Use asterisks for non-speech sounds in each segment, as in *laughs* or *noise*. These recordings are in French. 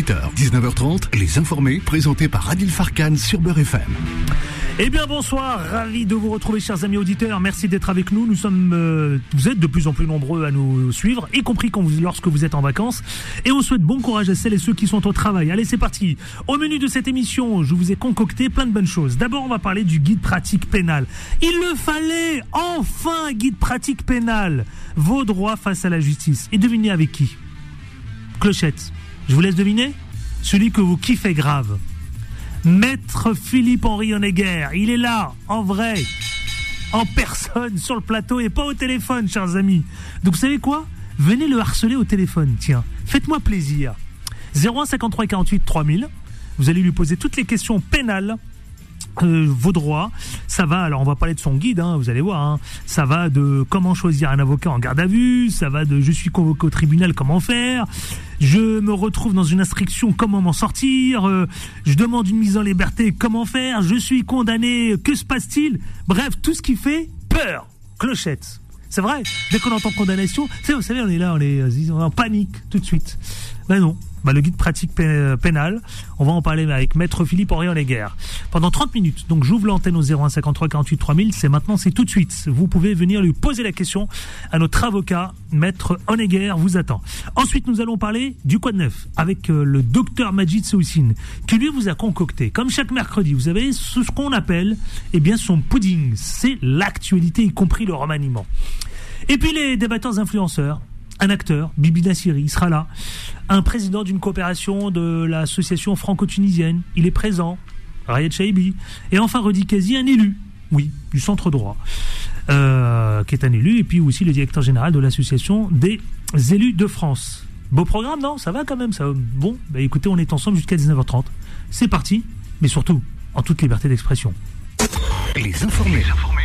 18h, 19h30, Les Informés, présentés par Adil Farkan sur Beurre FM. Eh bien bonsoir, ravi de vous retrouver chers amis auditeurs, merci d'être avec nous. Nous sommes, euh, vous êtes de plus en plus nombreux à nous suivre, y compris lorsque vous êtes en vacances. Et on souhaite bon courage à celles et ceux qui sont au travail. Allez c'est parti. Au menu de cette émission, je vous ai concocté plein de bonnes choses. D'abord on va parler du guide pratique pénal. Il le fallait, enfin guide pratique pénal. Vos droits face à la justice. Et devinez avec qui? Clochette. Je vous laisse deviner Celui que vous kiffez grave. Maître Philippe-Henri Honegger. Il est là, en vrai, en personne, sur le plateau et pas au téléphone, chers amis. Donc vous savez quoi? Venez le harceler au téléphone, tiens. Faites-moi plaisir. 01 53 48 3000. Vous allez lui poser toutes les questions pénales euh, vos droits. Ça va, alors on va parler de son guide, hein, vous allez voir. Hein. Ça va de comment choisir un avocat en garde à vue, ça va de je suis convoqué au tribunal, comment faire. Je me retrouve dans une instruction, comment m'en sortir. Euh, je demande une mise en liberté, comment faire. Je suis condamné, que se passe-t-il? Bref, tout ce qui fait peur. Clochette. C'est vrai, dès qu'on entend condamnation, vous savez, on est là, on est euh, en panique tout de suite. Ben non, bah, le guide pratique pénal. On va en parler avec Maître Philippe Orion Léguerre. Pendant 30 minutes. Donc j'ouvre l'antenne au 0153 48 3000. C'est maintenant, c'est tout de suite. Vous pouvez venir lui poser la question à notre avocat, Maître Honegger vous attend. Ensuite, nous allons parler du Code Neuf avec euh, le docteur Majid Soussine, qui lui vous a concocté, comme chaque mercredi, vous avez ce qu'on appelle, eh bien, son pudding. C'est l'actualité, y compris le remaniement. Et puis les débatteurs influenceurs, un acteur, Bibi Nassiri, sera là. Un président d'une coopération de l'association franco-tunisienne, il est présent. Rayed Chaibi. Et enfin, Rodi Kazi, un élu, oui, du centre droit, euh, qui est un élu, et puis aussi le directeur général de l'association des élus de France. Beau programme, non? Ça va quand même, ça. Bon, bah écoutez, on est ensemble jusqu'à 19h30. C'est parti, mais surtout, en toute liberté d'expression. Les informés. Les informés.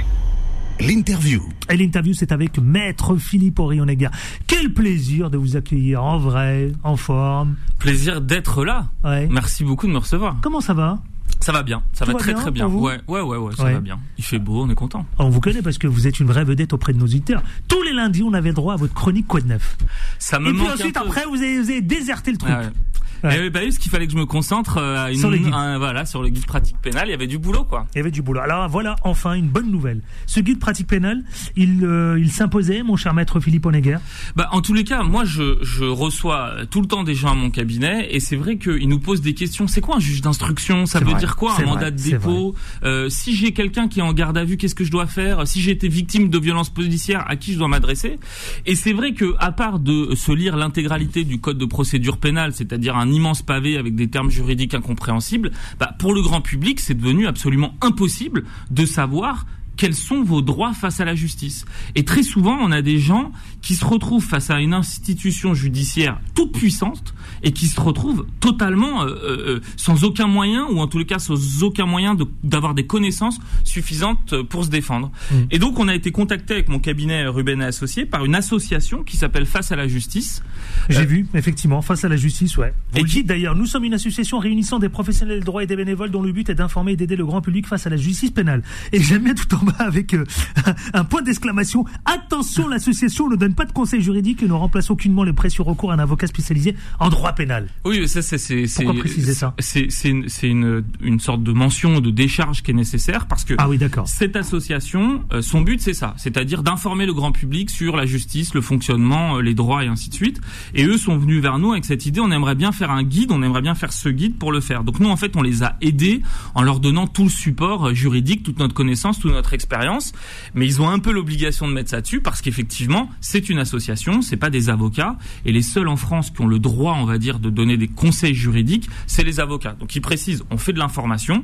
L'interview. Et l'interview, c'est avec Maître Philippe Orionega. Quel plaisir de vous accueillir en vrai, en forme. Plaisir d'être là. Merci beaucoup de me recevoir. Comment ça va? Ça va bien, ça va très très bien. Ouais, ouais, ouais, ouais, ça va bien. Il fait beau, on est content. On vous connaît parce que vous êtes une vraie vedette auprès de nos auditeurs. Tous les lundis, on avait droit à votre chronique Quoi de neuf? Ça me Et puis ensuite, après, vous avez, déserté le truc. Ouais. Et bah oui, parce qu'il fallait que je me concentre euh, sur, le guide. voilà, sur le guide pratique pénal. Il y avait du boulot, quoi. Il y avait du boulot. Alors voilà, enfin, une bonne nouvelle. Ce guide pratique pénal, il, euh, il s'imposait, mon cher maître Philippe Honegger Bah, en tous les cas, moi, je, je reçois tout le temps des gens à mon cabinet, et c'est vrai qu'ils nous posent des questions. C'est quoi un juge d'instruction? Ça veut dire quoi un mandat de dépôt? euh, Si j'ai quelqu'un qui est en garde à vue, qu'est-ce que je dois faire? Si j'ai été victime de violences policières, à qui je dois m'adresser? Et c'est vrai que, à part de se lire l'intégralité du code de procédure pénale, c'est-à-dire un immense pavé avec des termes juridiques incompréhensibles, bah, pour le grand public, c'est devenu absolument impossible de savoir quels sont vos droits face à la justice. Et très souvent, on a des gens qui se retrouvent face à une institution judiciaire toute puissante et qui se retrouvent totalement euh, euh, sans aucun moyen, ou en tous les cas sans aucun moyen d'avoir des connaissances suffisantes pour se défendre. Mm. Et donc, on a été contacté avec mon cabinet Ruben et Associés par une association qui s'appelle Face à la justice. J'ai euh, vu, effectivement, Face à la justice, ouais. Vous et le dites d'ailleurs, nous sommes une association réunissant des professionnels de droit et des bénévoles dont le but est d'informer et d'aider le grand public face à la justice pénale. Et j'aime bien tout en avec euh, *laughs* un point d'exclamation. Attention, l'association ne donne pas de conseils juridiques et ne remplace aucunement les précieux recours à un avocat spécialisé en droit pénal. Oui, ça c'est pourquoi préciser ça? C'est c'est une, une sorte de mention de décharge qui est nécessaire parce que ah oui. Cette association, euh, son but c'est ça, c'est-à-dire d'informer le grand public sur la justice, le fonctionnement, euh, les droits et ainsi de suite. Et eux sont venus vers nous avec cette idée. On aimerait bien faire un guide, on aimerait bien faire ce guide pour le faire. Donc nous en fait on les a aidés en leur donnant tout le support juridique, toute notre connaissance, toute notre expérience, mais ils ont un peu l'obligation de mettre ça dessus parce qu'effectivement, c'est une association, c'est pas des avocats, et les seuls en France qui ont le droit, on va dire, de donner des conseils juridiques, c'est les avocats. Donc ils précisent, on fait de l'information,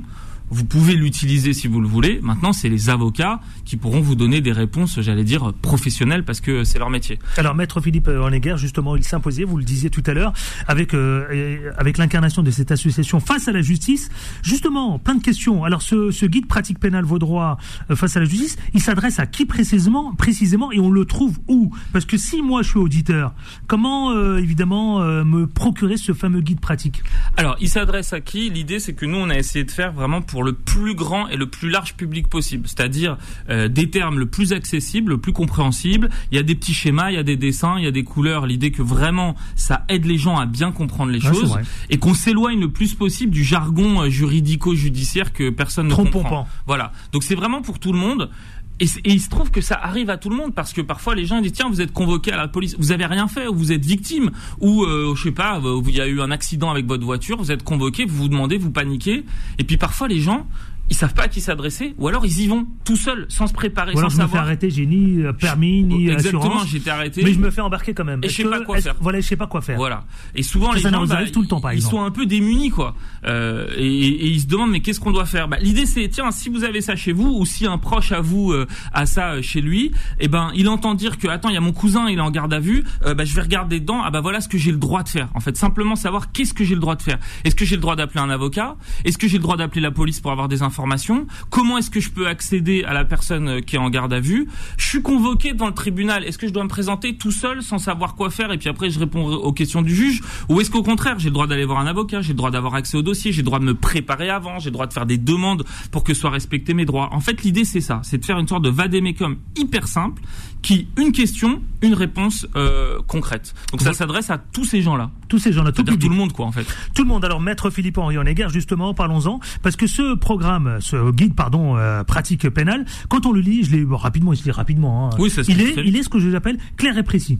vous pouvez l'utiliser si vous le voulez. Maintenant, c'est les avocats qui pourront vous donner des réponses, j'allais dire, professionnelles parce que c'est leur métier. Alors, maître Philippe Honegger, justement, il s'imposait, vous le disiez tout à l'heure, avec, euh, avec l'incarnation de cette association face à la justice. Justement, plein de questions. Alors, ce, ce guide pratique pénale vos droits euh, face à la justice, il s'adresse à qui précisément, précisément et on le trouve où? Parce que si moi je suis auditeur, comment euh, évidemment me procurer ce fameux guide pratique? Alors, il s'adresse à qui? L'idée, c'est que nous, on a essayé de faire vraiment pour pour le plus grand et le plus large public possible, c'est-à-dire euh, des termes le plus accessibles, le plus compréhensibles. Il y a des petits schémas, il y a des dessins, il y a des couleurs. L'idée que vraiment ça aide les gens à bien comprendre les choses et qu'on s'éloigne le plus possible du jargon euh, juridico-judiciaire que personne ne comprend. Voilà. Donc c'est vraiment pour tout le monde. Et, il se trouve que ça arrive à tout le monde parce que parfois les gens disent tiens vous êtes convoqué à la police, vous avez rien fait ou vous êtes victime. Ou euh, je sais pas il y a eu un accident avec votre voiture, vous êtes convoqué, vous vous demandez, vous paniquez. Et puis parfois les gens ils savent pas à qui s'adresser, ou alors ils y vont tout seuls, sans se préparer, ou alors sans je me fais arrêter, j'ai ni euh, permis, ni Exactement, j'ai été arrêté. Mais je me fais embarquer quand même. Et je sais pas quoi faire. Voilà, je sais pas quoi faire. Voilà. Et souvent, les gens, bah, tout le temps, par ils sont un peu démunis, quoi. Euh, et, et, ils se demandent, mais qu'est-ce qu'on doit faire? Bah, L'idée, c'est, tiens, si vous avez ça chez vous, ou si un proche à vous euh, a ça euh, chez lui, eh ben, il entend dire que, attends, il y a mon cousin, il est en garde à vue, bah, je vais regarder dedans, ah bah voilà ce que j'ai le droit de faire. En fait, simplement savoir qu'est-ce que j'ai le droit de faire. Est-ce que j'ai le droit d'appeler un avocat? Est-ce que j'ai le droit d'appeler la police pour avoir des informations Comment est-ce que je peux accéder à la personne euh, qui est en garde à vue? Je suis convoqué dans le tribunal. Est-ce que je dois me présenter tout seul sans savoir quoi faire et puis après je réponds aux questions du juge? Ou est-ce qu'au contraire, j'ai le droit d'aller voir un avocat, j'ai le droit d'avoir accès au dossier, j'ai le droit de me préparer avant, j'ai le droit de faire des demandes pour que soient respectés mes droits? En fait, l'idée c'est ça, c'est de faire une sorte de vadémécum hyper simple qui une question, une réponse euh, concrète. Donc ça s'adresse à tous ces gens-là. Tous ces gens-là, tout, tout le monde quoi en fait. Tout le monde. Alors maître Philippe Henri Honegger, justement, parlons-en parce que ce programme, ce guide pardon euh, pratique pénale, quand on le lit, je l'ai rapidement, je lis rapidement. Hein, oui, ça il est, il est ce que j'appelle clair et précis.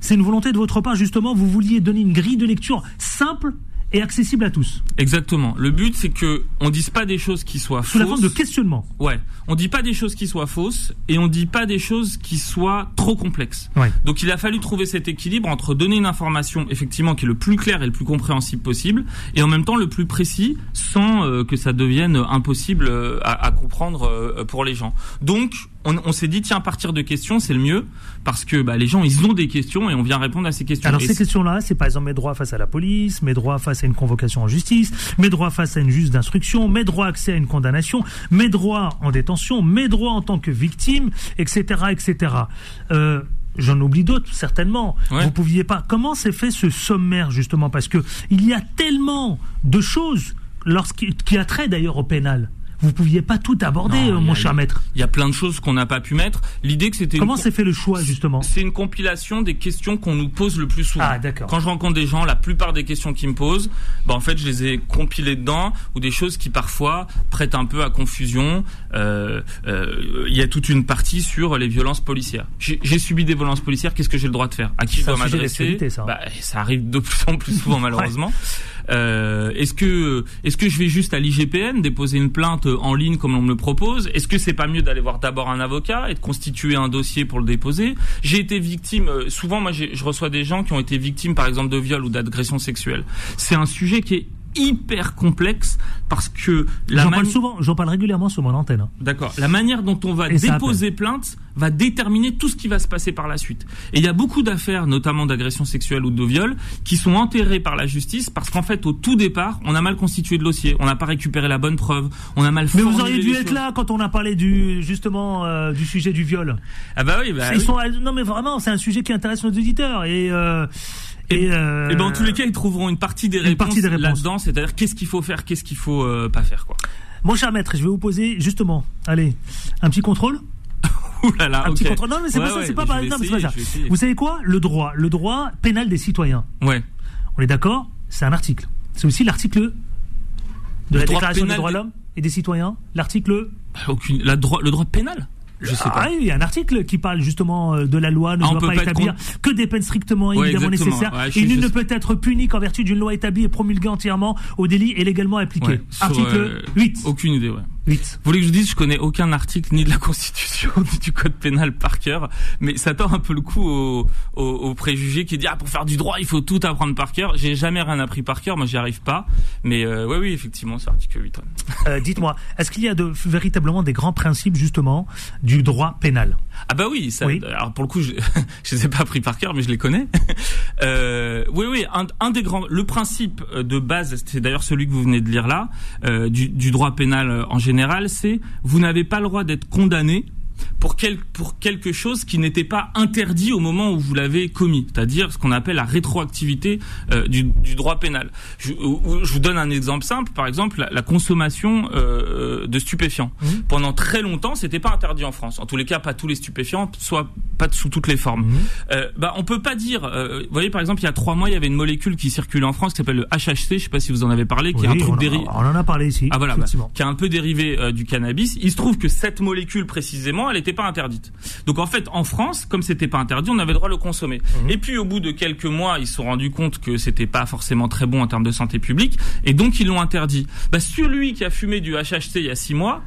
C'est une volonté de votre part justement. Vous vouliez donner une grille de lecture simple et accessible à tous. Exactement. Le but, c'est que on dise pas des choses qui soient fausses. Sous la forme de questionnement. Ouais. On dit pas des choses qui soient fausses et on dit pas des choses qui soient trop complexes. Ouais. Donc il a fallu trouver cet équilibre entre donner une information effectivement qui est le plus clair et le plus compréhensible possible et en même temps le plus précis sans euh, que ça devienne impossible euh, à, à, comprendre euh, pour les gens. Donc on, s'est dit tiens partir de questions c'est le mieux parce que bah, les gens ils ont des questions et on vient répondre à ces questions. Alors ces questions-là, c'est par exemple mes droits face à la police, mes droits face à une convocation en justice, mes droits face à une juge d'instruction, mes droits accès à une condamnation, mes droits en détention, mes droits en tant que victime, etc., etc. Euh, J'en oublie d'autres, certainement. Vous pouviez pas. Comment s'est fait ce sommaire, justement? Parce que il y a tellement de choses lorsqu'il, qui a trait d'ailleurs au pénal vous pouviez pas tout aborder, euh, mon cher maître. Il y a plein de choses qu'on n'a pas pu mettre. L'idée que c'était. Comment s'est fait le choix justement C'est une compilation des questions qu'on nous pose le plus souvent. Ah d'accord. Quand je rencontre des gens, la plupart des questions qu'ils me posent, bah en fait je les ai compilées dedans ou des choses qui parfois prêtent un peu à confusion. Euh, euh, il y a toute une partie sur les violences policières. J'ai subi des violences policières. Qu'est-ce que j'ai le droit de faire? À qui je dois m'adresser? ça. Bah, ça arrive de plus en plus souvent *laughs* malheureusement. Euh, est-ce que est-ce que je vais juste à l'IGPN déposer une plainte en ligne comme on me le propose? Est-ce que c'est pas mieux d'aller voir d'abord un avocat et de constituer un dossier pour le déposer? J'ai été victime. Euh, souvent, moi, je reçois des gens qui ont été victimes, par exemple, de viol ou d'agression sexuelle. C'est un sujet qui est hyper complexe parce que j'en parle souvent, j'en parle régulièrement sur mon antenne. Hein. D'accord. La manière dont on va déposer plainte va déterminer tout ce qui va se passer par la suite. Et il y a beaucoup d'affaires, notamment d'agression sexuelle ou de viol, qui sont enterrées par la justice parce qu'en fait, au tout départ, on a mal constitué le dossier, on n'a pas récupéré la bonne preuve, on a mal. Mais vous auriez dû être là quand on a parlé du justement euh, du sujet du viol. Ah bah oui. Bah Ils sont non mais vraiment, c'est un sujet qui intéresse nos auditeurs et. Euh, et, euh, et ben, en tous les cas, ils trouveront une partie des réponses, partie des réponses. là-dedans, c'est-à-dire qu'est-ce qu'il faut faire, qu'est-ce qu'il faut euh, pas faire, quoi. Mon cher maître, je vais vous poser justement, allez, un petit contrôle. *laughs* Ouh là là, un petit contrôle. Non, mais c'est pas ça, c'est pas, non, pas ça. Vous savez quoi? Le droit, le droit pénal des citoyens. Ouais. On est d'accord? C'est un article. C'est aussi l'article de la Déclaration des droits de l'homme et des citoyens. L'article. Aucune. La droit, le droit pénal? Je sais pas. Ah, il y a un article qui parle justement euh, de la loi ne ah, doit pas, établir que des peines strictement évidemment nécessaires et nul ne peut être puni qu'en vertu d'une loi établie et promulguée entièrement au délit et légalement appliqué. article 8. Euh, aucune idée, ouais. Vous voulez que je vous dise, je connais aucun article ni de la Constitution *laughs* ni du Code pénal par cœur, mais ça tord un peu le coup au, au, au préjugé qui dit ah pour faire du droit il faut tout apprendre par cœur. J'ai jamais rien appris par cœur, moi j'y arrive pas, mais euh, ouais oui effectivement c'est article 8. Euh, Dites-moi, est-ce qu'il y a de, véritablement des grands principes justement du droit pénal? Ah bah oui, ça, alors pour le coup je, *laughs* je les ai pas appris par cœur, mais je les connais. *laughs* euh, oui oui, un, un, des grands, le principe de base, c'est d'ailleurs celui que vous venez de lire là, euh, du, du droit pénal en général c'est vous n'avez pas le droit d'être condamné pour, quel, pour quelque chose qui n'était pas interdit au moment où vous l'avez commis, c'est-à-dire ce qu'on appelle la rétroactivité euh, du, du, droit pénal. Je, je, vous donne un exemple simple, par exemple la, la consommation euh, de stupéfiants. Mmh. Pendant très longtemps, c'était pas interdit en France. En tous les cas, pas tous les stupéfiants, soit pas sous toutes les formes. Mmh. Euh, bah, on peut pas dire. Euh, vous voyez, par exemple, il y a trois mois, il y avait une molécule qui circulait en France qui s'appelle le HHC. Je sais pas si vous en avez parlé, qui est un truc dérivé. On en a parlé ici. Ah voilà, bah, qui est un peu dérivé du cannabis. Il se trouve que cette molécule précisément, elle n'était pas interdite. Donc en fait, en France, comme c'était pas interdit, on avait le droit de le consommer. Mmh. Et puis au bout de quelques mois, ils se sont rendus compte que c'était pas forcément très bon en termes de santé publique, et donc ils l'ont interdit. Bah, celui qui a fumé du HHC il y a six mois,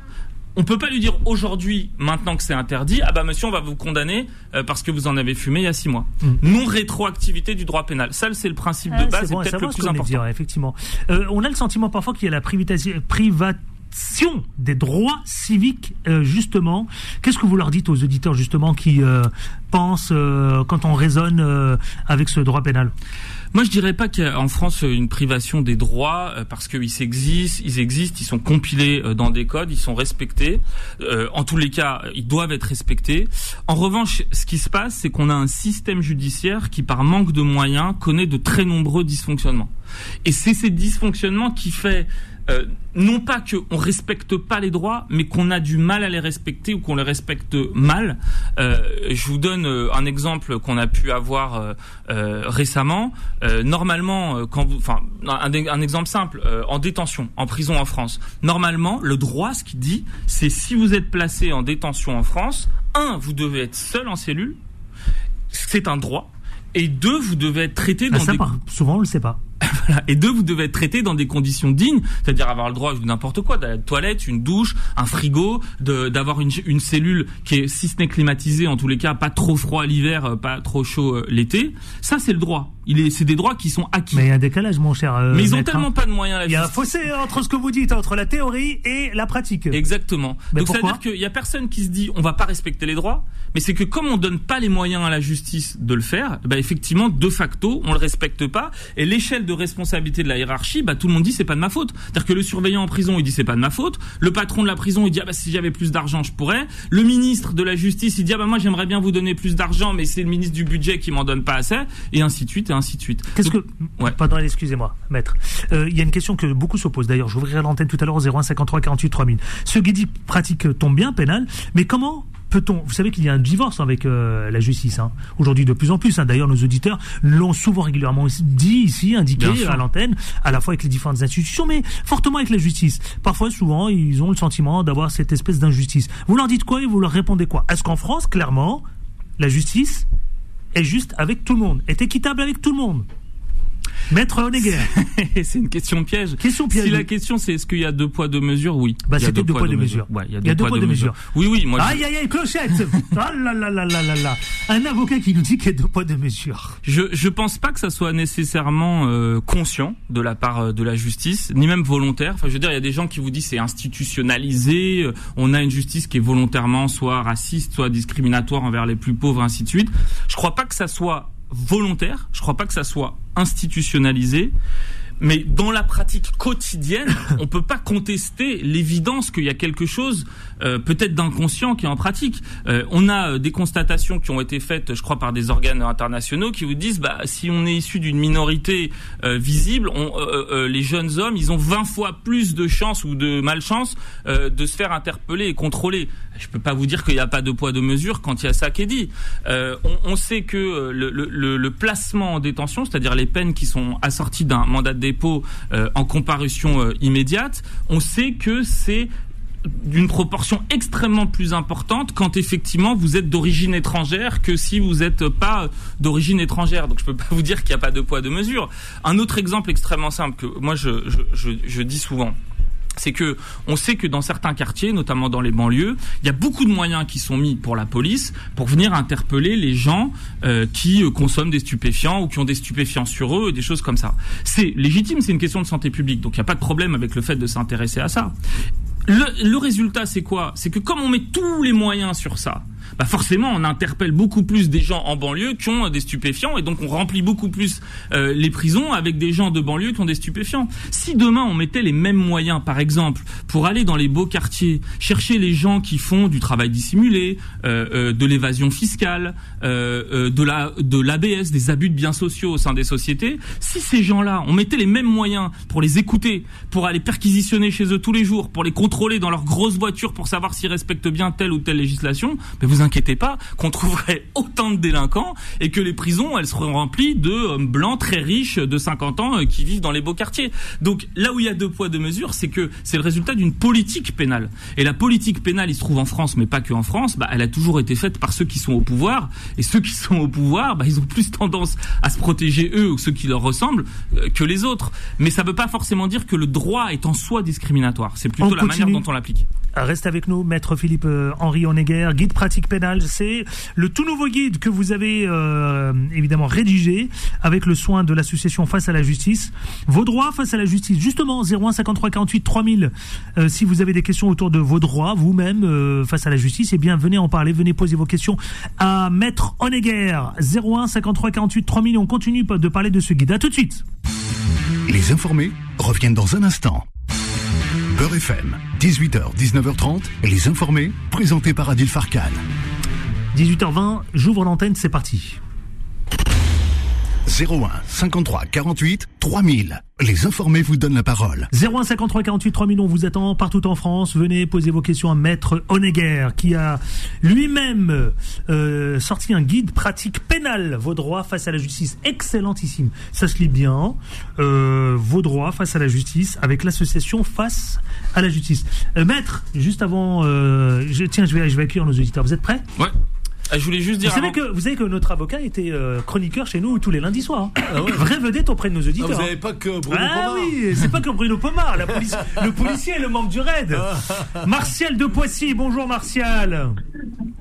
on peut pas lui dire aujourd'hui, maintenant que c'est interdit, ah bah monsieur, on va vous condamner euh, parce que vous en avez fumé il y a six mois. Mm. Non rétroactivité du droit pénal. Ça, c'est le principe de base, c'est peut-être le plus important. Dire, effectivement, euh, on a le sentiment parfois qu'il y a la privatisation des droits civiques euh, justement. Qu'est-ce que vous leur dites aux auditeurs justement qui euh, pensent euh, quand on raisonne euh, avec ce droit pénal? Moi, je dirais pas qu'il y a en France une privation des droits euh, parce qu'ils existent, ils existent, ils sont compilés euh, dans des codes, ils sont respectés. En tous les cas, ils doivent être respectés. En revanche, ce qui se passe, c'est qu'on a un système judiciaire qui, par manque de moyens, connaît de très nombreux dysfonctionnements. Et c'est ces dysfonctionnements qui fait euh, non pas qu'on respecte pas les droits, mais qu'on a du mal à les respecter ou qu'on les respecte mal. Euh, je vous donne euh, un exemple qu'on a pu avoir euh, récemment. normalement, quand vous, enfin, un, un, exemple simple, en détention, en prison en France. Normalement, le droit, ce qu'il dit, c'est si vous êtes placé en détention en France, un, vous devez être seul en cellule, c'est un droit. Et deux, vous devez être traité bah, dans ça, des... souvent on le sait pas. *laughs* Et deux, vous devez être traité dans des conditions dignes, c'est-à-dire avoir le droit de n'importe quoi, de la toilette, une douche, un frigo, d'avoir une, une, cellule qui est, si ce n'est climatisée, en tous les cas, pas trop froid l'hiver, euh, pas trop chaud euh, l'été. Ça, c'est le droit. Il est, c'est des droits qui sont acquis. Mais il y a un décalage, mon cher. Euh, Mais ils ont tellement hein. pas de moyens. Il y a un fossé entre ce que vous dites, entre la théorie et la pratique. Exactement. Donc ça veut dire qu'il y a personne qui se dit on va pas respecter les droits, mais c'est que comme on donne pas les moyens à la justice de le faire, bah effectivement de facto on le respecte pas et l'échelle de responsabilité de la hiérarchie, bah tout le monde dit c'est pas de ma faute. C'est-à-dire que le surveillant en prison il dit c'est pas de ma faute, le patron de la prison il dit ah bah si j'avais plus d'argent je pourrais, le ministre de la justice il dit ah bah moi j'aimerais bien vous donner plus d'argent mais c'est le ministre du budget qui m'en donne pas assez et ainsi de suite et ainsi de suite. Qu'est-ce que ouais. pardon excusez-moi maître, euh, il y a une question que beaucoup se posent d'ailleurs, j'ouvrirai l'antenne tout à l'heure au 01 53 48 3000. Ce qui dit pratique tombe bien pénal, mais comment peut-on Vous savez qu'il y a un divorce avec euh, la justice hein. aujourd'hui de plus en plus. Hein. D'ailleurs, nos auditeurs l'ont souvent régulièrement dit ici, indiqué à l'antenne, à la fois avec les différentes institutions, mais fortement avec la justice. Parfois, souvent, ils ont le sentiment d'avoir cette espèce d'injustice. Vous leur dites quoi et vous leur répondez quoi? Est-ce qu'en France, clairement, la justice est juste avec tout le monde, est équitable avec tout le monde? Maître Honegger. *laughs* c'est une question piège. Question piège. Si la question c'est est-ce qu'il y a deux poids deux mesures, oui. Bah c'était deux, poids deux mesures. Ouais, il y a deux, poids, deux, mesures. Oui oui, moi. Aïe aïe aïe clochette. *laughs* ah là là là là là là. Un avocat qui nous dit qu'il y a deux poids deux mesures. Je je pense pas que ça soit nécessairement euh, conscient de la part euh, de la justice, ni même volontaire. Enfin je veux dire, il y a des gens qui vous disent c'est institutionnalisé, euh, on a une justice qui est volontairement soit raciste, soit discriminatoire envers les plus pauvres, ainsi de suite. Je crois pas que ça soit volontaire. Je crois pas que ça soit institutionnalisé. Mais dans la pratique quotidienne, *laughs* on peut pas contester l'évidence qu'il y a quelque chose euh, peut-être d'inconscient qui est en pratique. Euh, on a euh, des constatations qui ont été faites, je crois, par des organes internationaux qui vous disent, bah, si on est issu d'une minorité visible, on, les jeunes hommes, ils ont 20 fois plus de chances ou de malchance de se faire interpeller et contrôler. Je peux pas vous dire qu'il n'y a pas de poids de mesure quand il y a ça qui est dit. On, on, sait que le, le, placement en détention, c'est-à-dire les peines qui sont assorties d'un mandat de dépôt en comparution immédiate, on sait que c'est d'une proportion extrêmement plus importante quand effectivement vous êtes d'origine étrangère que si vous n'êtes pas d'origine étrangère. Donc je peux pas vous dire qu'il n'y a pas de poids de mesure. Un autre exemple extrêmement simple que moi je, dis souvent c'est que on sait que dans certains quartiers, notamment dans les banlieues, il y a beaucoup de moyens qui sont mis pour la police pour venir interpeller les gens euh, qui euh, consomment des stupéfiants ou qui ont des stupéfiants sur eux, des choses comme ça. C'est légitime, c'est une question de santé publique, donc il n'y a pas de problème avec le fait de s'intéresser à ça. Le, le résultat, c'est quoi? C'est que comme on met tous les moyens sur ça, bah forcément on interpelle beaucoup plus des gens en banlieue qui ont des stupéfiants et donc on remplit beaucoup plus euh, les prisons avec des gens de banlieue qui ont des stupéfiants. Si demain on mettait les mêmes moyens, par exemple pour aller dans les beaux quartiers, chercher les gens qui font du travail dissimulé, euh, euh, de l'évasion fiscale, euh, de la de l'ABS, des abus de biens sociaux au sein des sociétés, si ces gens-là, on mettait les mêmes moyens pour les écouter, pour aller perquisitionner chez eux tous les jours, pour les contrôler dans leur grosse voiture pour savoir s'ils respectent bien telle ou telle législation, mais vous inquiétez pas qu'on trouverait *laughs* autant de délinquants et que les prisons, elles seront remplies de hommes blancs très riches de 50 ans qui vivent dans les beaux quartiers. Donc là où il y a deux poids deux mesures, c'est que c'est le résultat d'une politique pénale. Et la politique pénale, il se trouve en France, mais pas que en France, bah, elle a toujours été faite par ceux qui sont au pouvoir. Et ceux qui sont au pouvoir, bah, ils ont plus tendance à se protéger eux ou ceux qui leur ressemblent euh, que les autres. Mais ça ne veut pas forcément dire que le droit est en soi discriminatoire. C'est plutôt la manière dont on l'applique. Reste avec nous, maître Philippe euh, Henri Honegger, guide pratique C'est le tout nouveau guide que vous avez euh, évidemment rédigé avec le soin de l'association Face à la Justice. Vos droits face à la justice, justement, 01 53 48 3000. si vous avez des questions autour de vos droits, vous-même, euh, face à la justice, eh bien, venez en parler, venez poser vos questions à maître Honegger. 01 53 48 3000. On continue de parler de ce guide. À tout de suite. Les informés reviennent dans un instant. Beurre FM, 18h, 19h30, les informés, présentés par Adil Farkan. 18h20, j'ouvre l'antenne, c'est parti. 01 53 48 3000. Les informés vous donnent la parole. 01 53 48 3000, on vous attend partout en France. Venez poser vos questions à Maître Honegger qui a lui-même euh, sorti un guide pratique pénal. Vos droits face à la justice. Excellentissime. Ça se lit bien. Euh, vos droits face à la justice avec l'association Face à la justice. Euh, maître, juste avant, je, tiens, je vais, je vais accueillir nos auditeurs. Vous êtes prêts? Ouais. Ah, je voulais juste dire. Vous savez, que, vous savez que notre avocat était euh, chroniqueur chez nous tous les lundis soirs. Hein. Ah *laughs* Vraie vedette auprès de nos auditeurs. Ah, vous n'avez pas que Bruno Ah oui, c'est pas que Bruno Pomar. La police, *laughs* le policier est le membre du raid. Martial de Poissy. Bonjour Martial.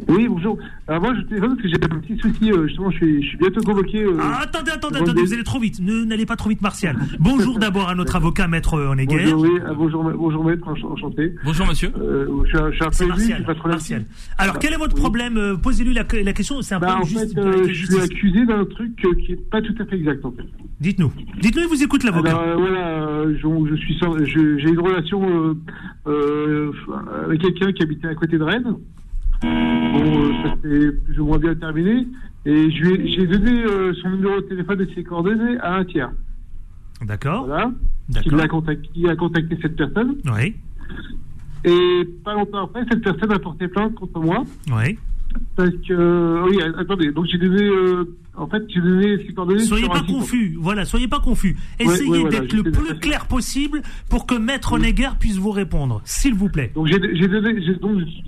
Oui, bonjour. Alors moi, je téléphone parce que j'ai un petit souci. Euh, justement, je suis, je suis bientôt convoqué. Euh, ah, attendez, attendez, attendez, vous allez trop vite. Ne n'allez pas trop vite, Martial. Bonjour *laughs* d'abord à notre avocat, maître Honegger. Bonjour, oui, bonjour, bonjour maître, enchanté. Bonjour monsieur. je, suis, je suis un peu Martial, pas trop Martial. Alors, quel est votre problème Posez-lui la, la, question. C'est un bah, en fait, je suis accusé d'un truc qui est pas tout à fait exact, en fait. Dites-nous. Dites-nous, il vous écoute l'avocat. Alors, voilà, je, je suis, j'ai une relation avec quelqu'un qui habitait à côté de Rennes. S'est plus ou moins bien terminé. Et j'ai donné euh, son numéro de téléphone et ses coordonnées à un tiers. D'accord. Voilà. Qui a, contacté, a contacté cette personne. Oui. Et pas longtemps après, cette personne a porté plainte contre moi. Oui. Parce que, oui, attendez, donc j'ai donné, euh, en fait, j'ai donné ces coordonnées. Soyez pas confus, voilà, soyez pas confus. Essayez d'être le plus clair possible pour que Maître Neger puisse vous répondre, s'il vous plaît. Donc j'ai donné,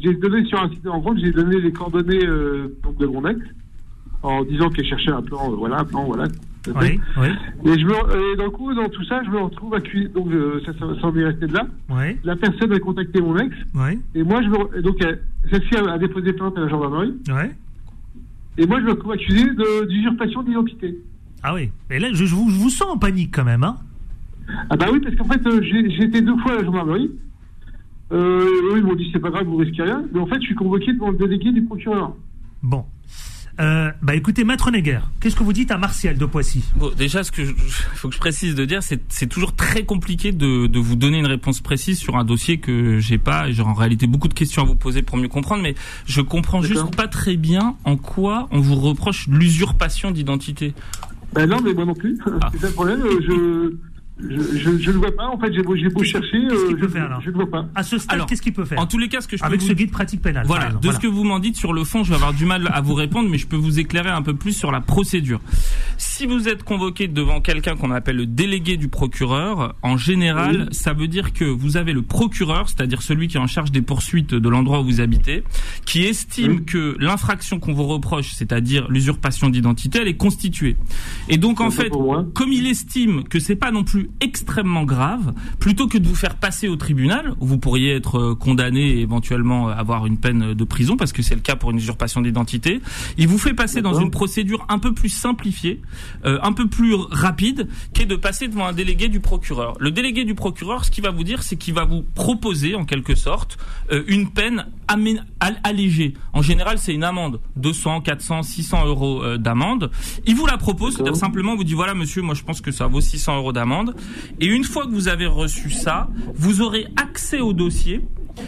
j'ai donné sur un site en gros, j'ai donné les coordonnées euh, de mon ex en disant qu'elle cherchait un plan, euh, voilà, un plan, voilà, oui, oui. Et, je me, et dans coup, dans tout ça, je me retrouve accusé. Donc, ça, ça, ça m'est resté de là. Oui. La personne a contacté mon ex. Oui. Et moi, je me, donc, celle-ci a, déposé plainte à la gendarmerie. Oui. Et moi, je me retrouve accusé d'usurpation d'identité. Ah oui. Et là, je, vous, je, vous, sens en panique quand même, hein Ah bah oui, parce qu'en fait, euh, j'ai été deux fois à la gendarmerie. Euh, eux, ils m'ont dit c'est pas grave, vous risquez rien. Mais en fait, je suis convoqué devant le délégué du procureur. Bon. Euh, bah écoutez, Maître Neger, qu'est-ce que vous dites à Martial de Poissy? Bon, déjà, ce que il *laughs* faut que je précise de dire, c'est toujours très compliqué de, de, vous donner une réponse précise sur un dossier que j'ai pas. J'ai en réalité beaucoup de questions à vous poser pour mieux comprendre, mais je comprends juste pas très bien en quoi on vous reproche l'usurpation d'identité. Ben non, mais moi non plus. Ah. *laughs* C'est un problème. Euh, je je, ne vois pas. En fait, j'ai beau, beau chercher, euh, je, faire, alors je ne vois pas. À ce stade, qu'est-ce qu'il peut faire En tous les cas, ce que je avec peux ce guide pratique pénal. Voilà. de ce que vous m'en dites sur le fond, je vais avoir du mal à vous répondre, mais je peux vous éclairer un peu plus sur la procédure. Si vous êtes convoqué devant quelqu'un qu'on appelle le délégué du procureur, en général, ça veut dire que vous avez le procureur, c'est-à-dire celui qui est en charge des poursuites de l'endroit où vous habitez, qui estime que l'infraction qu'on vous reproche, c'est-à-dire l'usurpation d'identité, elle est constituée. Et donc en fait, comme il estime que c'est pas non plus extrêmement grave, plutôt que de vous faire passer au tribunal, où vous pourriez être euh, condamné et éventuellement euh, avoir une peine de prison, parce que c'est le cas pour une usurpation d'identité, il vous fait passer dans une procédure un peu plus simplifiée, euh, un peu plus rapide, qui est de passer devant un délégué du procureur. Le délégué du procureur, ce qu'il va vous dire, c'est qu'il va vous proposer, en quelque sorte, une peine allégée. En général, c'est une amende, 200, 400, 600 euros d'amende. Il vous la propose, c'est-à-dire simplement vous dit voilà, monsieur, moi je pense que ça vaut 600 euros d'amende. Et une fois que vous avez reçu ça, vous aurez accès au dossier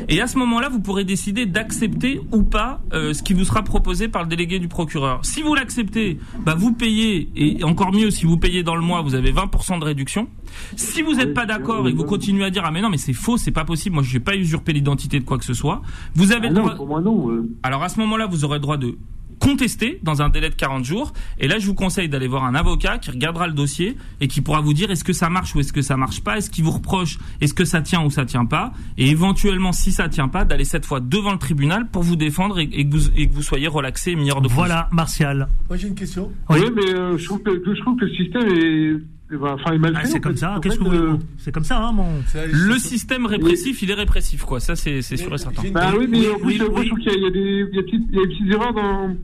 et à ce moment-là, vous pourrez décider d'accepter ou pas euh, ce qui vous sera proposé par le délégué du procureur. Si vous l'acceptez, bah vous payez, et encore mieux, si vous payez dans le mois, vous avez 20% de réduction. Si vous n'êtes pas d'accord et que vous continuez à dire ah mais non mais c'est faux, c'est pas possible, moi je vais pas usurper l'identité de quoi que ce soit, vous avez ah non, Pour moi, non, Alors à ce moment-là, vous aurez le droit de contester dans un délai de 40 jours. Et là, je vous conseille d'aller voir un avocat qui regardera le dossier et qui pourra vous dire est-ce que ça marche ou est-ce que ça marche pas, est-ce qu'il vous reproche, est-ce que ça tient ou ça tient pas, et éventuellement, si ça tient pas, d'aller cette fois devant le tribunal pour vous défendre et, que, vous, et que, vous, soyez relaxé et meilleur de Voilà, Martial. Moi, j'ai une question. Oui, mais euh, je, trouve que, je trouve que le système est Enfin, ah, c'est comme ça. Qu'est-ce que euh, C'est comme ça, hein, mon. Le système répressif, il est répressif, quoi. Ça, c'est sûr et certain. Bah oui, mais en plus, je trouve qu'il y, a des petites erreurs dans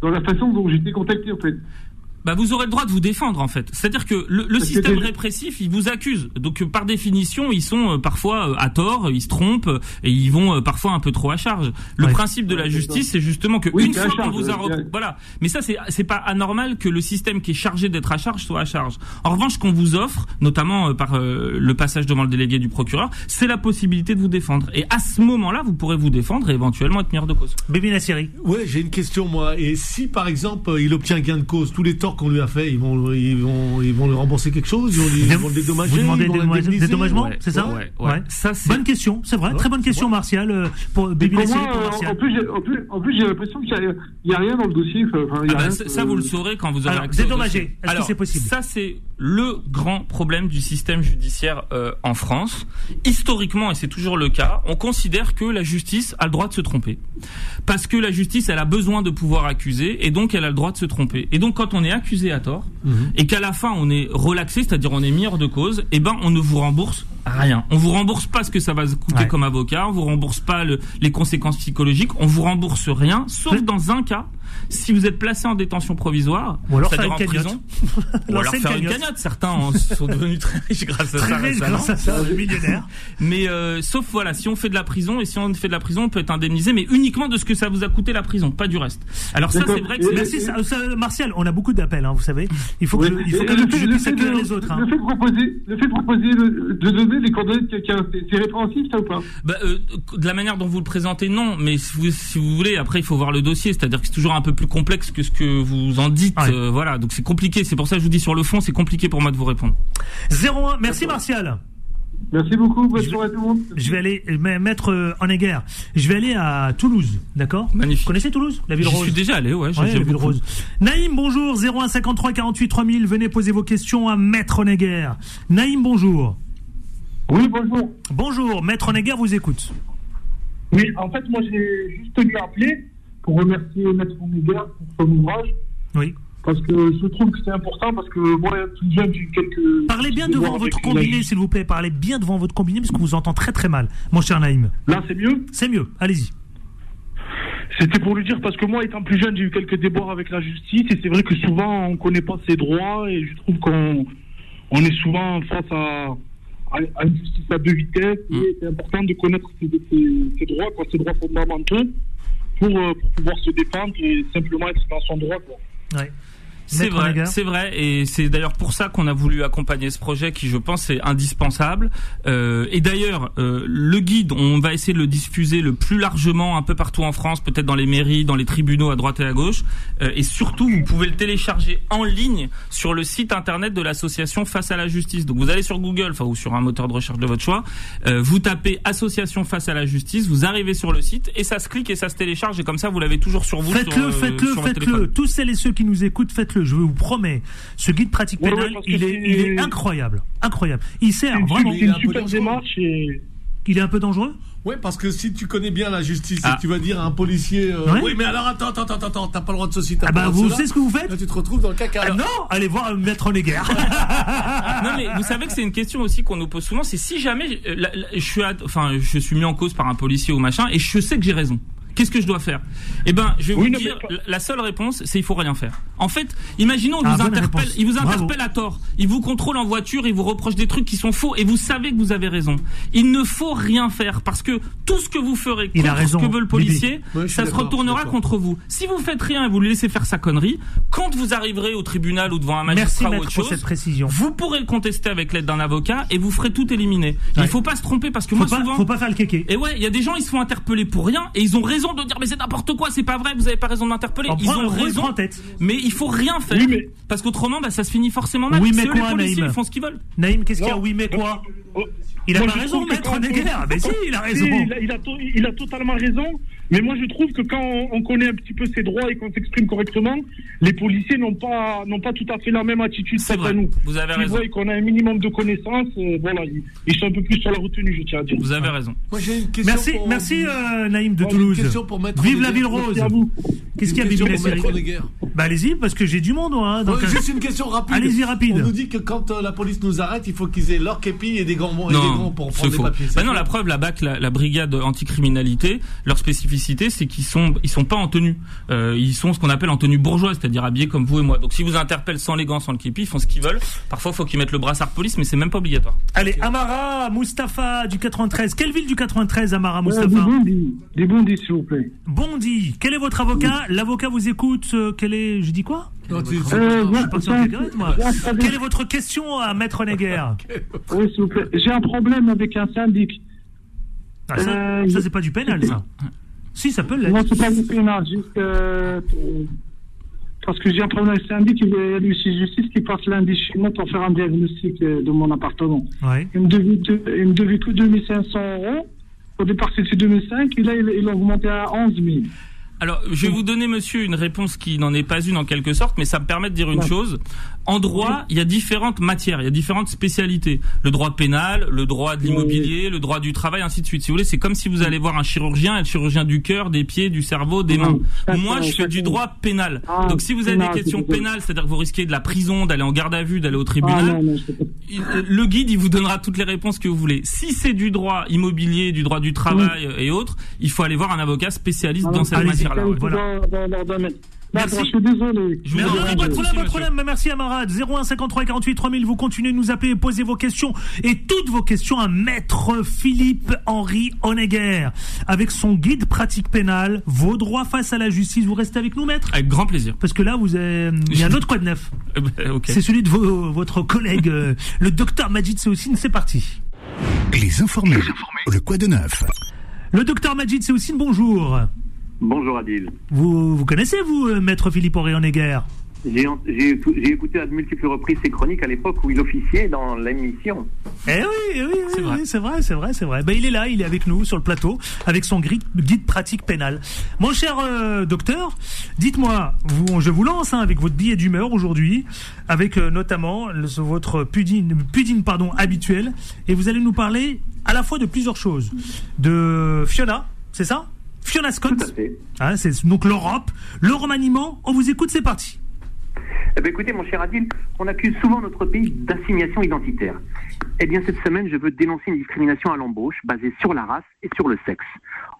dans la façon dont j'ai été contacté en fait bah vous aurez le droit de vous défendre en fait. C'est-à-dire que le, le système répressif, il vous accuse. Donc par définition, ils sont euh, parfois euh, à tort, ils se trompent et ils vont euh, parfois un peu trop à charge. Le principe de la justice, c'est justement que une fois qu'on vous a voilà. Mais ça c'est c'est pas anormal que le système qui est chargé d'être à charge soit à charge. En revanche, qu'on vous offre, notamment par le passage devant le délégué du procureur, c'est la possibilité de vous défendre. Et à ce moment-là, vous pourrez vous défendre et éventuellement être meilleur de cause. Bébé Nassiri. Ouais, j'ai une question moi. Et si par exemple il obtient gain de cause, tous les torts qu'on lui a fait, ils vont, ils vont, ils vont lui rembourser quelque chose, ils vont, ils vont le dédommager. Vous demandez des dédommagements, c'est ça ouais, ouais. Ça, Bonne question, c'est vrai, très bonne question, Martial. Euh, pour Baby pour moi, En plus, en plus, en plus j'ai l'impression qu'il n'y a, a, rien dans le dossier. Enfin, y a ah bah, ça, vous le saurez quand vous aurez Alors, accès. Dédommager, est-ce que c'est possible Ça, c'est le grand problème du système judiciaire euh, en France. Historiquement, et c'est toujours le cas, on considère que la justice a le droit de se tromper. Parce que la justice, elle a besoin de pouvoir accuser, et donc elle a le droit de se tromper. Et donc quand on est accusé à tort, mhm. et qu'à la fin on est relaxé, c'est-à-dire on est mis hors de cause, eh ben on ne vous rembourse rien. On vous rembourse pas ce que ça va coûter comme avocat, on vous rembourse pas les conséquences psychologiques, on vous rembourse rien, sauf dans un cas, si vous êtes placé en détention provisoire, ou alors faire en prison, *laughs* ou alors faire une cagnotte. Certains sont devenus très riches grâce à ça. Grâce à ça, millionnaire. Mais euh, sauf voilà, si on fait de la prison et si on fait de la prison, on peut être indemnisé, mais uniquement de ce que ça vous a coûté la prison, pas du reste. Alors ça, c'est vrai que merci, ça, Martial. On a beaucoup d'appels, hein, vous savez. Il faut que je, il faut que je, puisse accueillir les autres. Hein. Le fait de proposer, le fait de proposer de donner les coordonnées de quelqu'un, c'est répréhensif, ça ou pas? Bah, euh, De la manière dont vous le présentez, non. Mais si vous, si vous voulez, après, il faut voir le dossier. C'est-à-dire que c'est toujours un peu plus complexe que ce que vous en dites. Euh, voilà, donc c'est compliqué. C'est pour ça que je vous dis sur le fond, c'est compliqué pour moi de vous répondre. 01, merci Martial. Merci beaucoup, bonne soirée à tout le monde. Je vais aller mettre euh, en guerre. Je vais aller à Toulouse, d'accord? Magnifique. Vous connaissez Toulouse? La ville rose. Je suis déjà allé, ouais. ouais la ville rose. Naïm, bonjour. 01 53 48 3000. Venez poser vos questions à Maître Neguer. Naïm, bonjour. Oui, bonjour. Bonjour, Maître Neguer vous écoute. Oui, en fait, moi j'ai juste tenu à appeler pour remercier Maître Neguer pour son ouvrage. Oui. Parce que je trouve que c'est important, parce que moi, tout jeune, j'ai quelques. Parlez bien devant votre combiné, s'il vous plaît. Parlez bien devant votre combiné, parce qu'on vous entend très très mal, mon cher Naïm. Là, c'est mieux? C'est mieux, allez-y. C'était pour lui dire, parce que moi, étant plus jeune, j'ai eu quelques déboires avec la justice, et c'est vrai que souvent, on ne connaît pas ses droits, et je trouve qu'on on est souvent face à, à, une justice à deux vitesses, et mm. c'est important de connaître ses, droits, quoi, ses droits fondamentaux, pour, euh, pour, pouvoir se défendre et simplement être dans son droit. Quoi. Ouais. C'est vrai, c'est vrai, et c'est d'ailleurs pour ça qu'on a voulu accompagner ce projet qui, je pense, est indispensable. Euh, et d'ailleurs, euh, le guide, on va essayer de le diffuser le plus largement un peu partout en France, peut-être dans les mairies, dans les tribunaux à droite et à gauche. Euh, et surtout, vous pouvez le télécharger en ligne sur le site internet de l'association Face à la Justice. Donc, vous allez sur Google, enfin ou sur un moteur de recherche de votre choix, euh, vous tapez Association Face à la Justice, vous arrivez sur le site et ça se clique et ça se télécharge et comme ça, vous l'avez toujours sur vous. Faites-le, euh, faites-le, faites-le. Tous celles et ceux qui nous écoutent, faites-le je vous promets. Ce guide pratique pénale, il, est, incroyable. Incroyable. Il sert vraiment. C'est une super démarche Il est un peu dangereux oui, parce que si tu connais bien la justice et ah. tu vas dire à un policier euh, Oui, mais alors attends, attends, attends, attends, t'as pas le droit de ceci, t'as ah bah, vous savez ce que vous faites Là, tu te retrouves dans le caca. Ah non, allez voir Maître Léguerre. *laughs* non, mais vous savez que c'est une question aussi qu'on nous pose souvent c'est si jamais euh, je, suis enfin, je suis mis en cause par un policier ou machin et je sais que j'ai raison Qu'est-ce que je dois faire? Eh ben, je vais vous dire, la seule réponse, c'est il faut rien faire. En fait, imaginons, il ah, vous interpelle, il vous interpelle à tort, il vous contrôle en voiture, il vous reproche des trucs qui sont faux, et vous savez que vous avez raison. Il ne faut rien faire parce que tout ce que vous ferez contre ce que veut le policier, ça se retournera contre vous. Si vous faites rien et vous le laissez faire sa connerie, quand vous arriverez au tribunal ou devant un magistrat ou autre chose, cette précision. vous pourrez le contester avec l'aide d'un avocat et vous ferez tout éliminer. Il Il faut pas se tromper parce que moi souvent, faut pas faire le kéké. Et ouais, il y a des gens ils se font interpeller pour rien et ils ont raison de dire mais c'est n'importe quoi, c'est pas vrai, vous avez pas raison de m'interpeller. Ils ont raison. Tête. Mais il faut rien faire parce qu'autrement bah, ça se finit forcément mal. Oui mais quoi, les policiers ils font ce qu'ils veulent. Naïm, qu'est-ce qu'il y a Oui mais quoi il a pas raison, maître Neger. Mais si, il a raison. il, a, il, a, totalement raison. Mais moi, je trouve que quand on, connaît un petit peu ses droits et qu'on s'exprime correctement, les policiers n'ont pas, n'ont pas tout à fait la même attitude face à nous. Vous avez raison. Et qu'on a un minimum de connaissances, euh, voilà, ils, sont un peu plus sur la retenue, je tiens à dire. Vous avez raison. Moi, j'ai une question merci, pour... merci euh, Naïm de Toulouse. Vive la ville rose. Qu'est-ce qu'il y a, Bibi Bah allez-y, parce que j'ai du monde, hein. Donc, juste une question rapide. Allez-y rapide. On nous dit que quand euh, la police nous arrête, il faut qu'ils aient leur képi et des gants, et des gants pour prendre des papiers. Bah non, la preuve, la BAC, la, la brigade anticriminalité, leur spécificité, c'est qu'ils sont, ils sont pas en tenue. Euh, ils sont ce qu'on appelle en tenue bourgeoise, c'est-à-dire habillés comme vous et moi. Donc si vous interpellent sans les gants, sans le képi, ils font ce qu'ils veulent. Parfois, il faut qu'ils mettent le brassard police, mais c'est même pas obligatoire. Allez, Amara, Mustapha du 93. Quelle ville du 93, Amara, Mustapha euh. Des Bondy, s'il vous plaît. Bondy. Quel est votre avocat? L'avocat vous écoute. Euh, quel est, je dis quoi? Euh, Quelle est votre question à Maître Neger *laughs* Oui, s'il vous plaît. J'ai un problème avec un syndic. Ah, ça, euh, ça c'est pas du pénal, ça. Si, ça peut l'être. Non, c'est pas du pénal, juste euh, parce que j'ai un problème avec le syndic, il y a l'huissier justice qui passe lundi chez moi pour faire un diagnostic de mon appartement. Ouais. Il, me devait, il me devait que 2500 euros. Au départ, c'était 2005, et là, il, a augmenté à 11 000. Alors, je vais vous donner, monsieur, une réponse qui n'en est pas une en quelque sorte, mais ça me permet de dire une chose. En droit, il y a différentes matières, il y a différentes spécialités. Le droit pénal, le droit de l'immobilier, le droit du travail, ainsi de suite. Si vous voulez, c'est comme si vous allez voir un chirurgien, un chirurgien du cœur, des pieds, du cerveau, des mains. Moi, je fais du droit pénal. Ah, Donc, si vous avez des questions pénales, c'est-à-dire que vous risquez de la prison, d'aller en garde à vue, d'aller au tribunal, ah, le guide, il vous donnera toutes les réponses que vous voulez. Si c'est du droit immobilier, du droit du travail et autres, il faut aller voir un avocat spécialiste ah, dans cette matière-là. Voilà. Merci. je suis désolé. Je non, pas de problème, pas de problème. Merci Amarad. 01 53 48 3000. Vous continuez de nous appeler et poser vos questions et toutes vos questions à Maître Philippe Henri Honegger avec son guide pratique pénale, vos droits face à la justice. Vous restez avec nous, Maître? Avec grand plaisir. Parce que là, vous avez, il y a un autre quoi de neuf. *laughs* Eh ben, c'est celui de votre collègue, euh, le docteur Majid Seoussine. C'est parti. Les informés. Les informés. Le quoi de neuf? Le docteur Majid Seoussine, bonjour. Bonjour Adil. Vous, vous connaissez, vous, euh, maître Philippe Auréon-Neguer j'ai écouté à de multiples reprises ses chroniques à l'époque où il officiait dans l'émission. Eh oui, eh oui, c'est vrai, c'est vrai, c'est vrai, c'est vrai. Ben, il est là, il est avec nous sur le plateau avec son guide, pratique pénal. Mon cher euh, docteur, dites-moi, vous, je vous lance hein, avec votre billet d'humeur aujourd'hui, avec euh, notamment votre pudine, pudine pardon habituel, et vous allez nous parler à la fois de plusieurs choses, de Fiona, c'est ça? Fiona Scott. Hein, c'est donc l'Europe, le remaniement. On vous écoute, c'est parti. Eh bien, écoutez, mon cher Adil, on accuse souvent notre pays d'assignation identitaire. Eh bien, cette semaine, je veux dénoncer une discrimination à l'embauche basée sur la race et sur le sexe.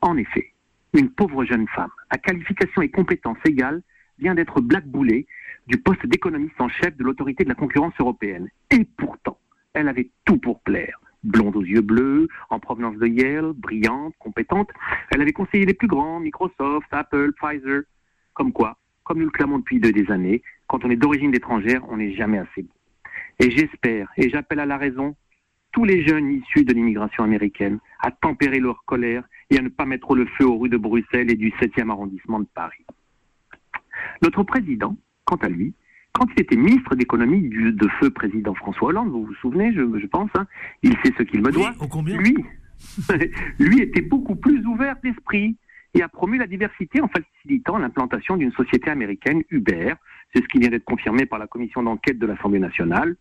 En effet, une pauvre jeune femme, à qualification et compétences égales, vient d'être blackboulée du poste d'économiste en chef de l'autorité de la concurrence européenne. Et pourtant, elle avait tout pour plaire blonde aux yeux bleus, en provenance de Yale, brillante, compétente. Elle avait conseillé les plus grands, Microsoft, Apple, Pfizer. Comme quoi, comme nous le clamons depuis des années, quand on est d'origine étrangère, on n'est jamais assez bon. Et j'espère, et j'appelle à la raison, tous les jeunes issus de l'immigration américaine à tempérer leur colère et à ne pas mettre le feu aux rues de Bruxelles et du 7e arrondissement de Paris. Notre président, quant à lui, quand il était ministre d'économie de feu président François Hollande, vous vous souvenez, je, pense, hein, il sait ce qu'il me doit. lui, *laughs* lui était beaucoup plus ouvert d'esprit et a promu la diversité en facilitant l'implantation d'une société américaine, Uber. C'est ce qui vient d'être confirmé par la commission d'enquête de l'Assemblée nationale,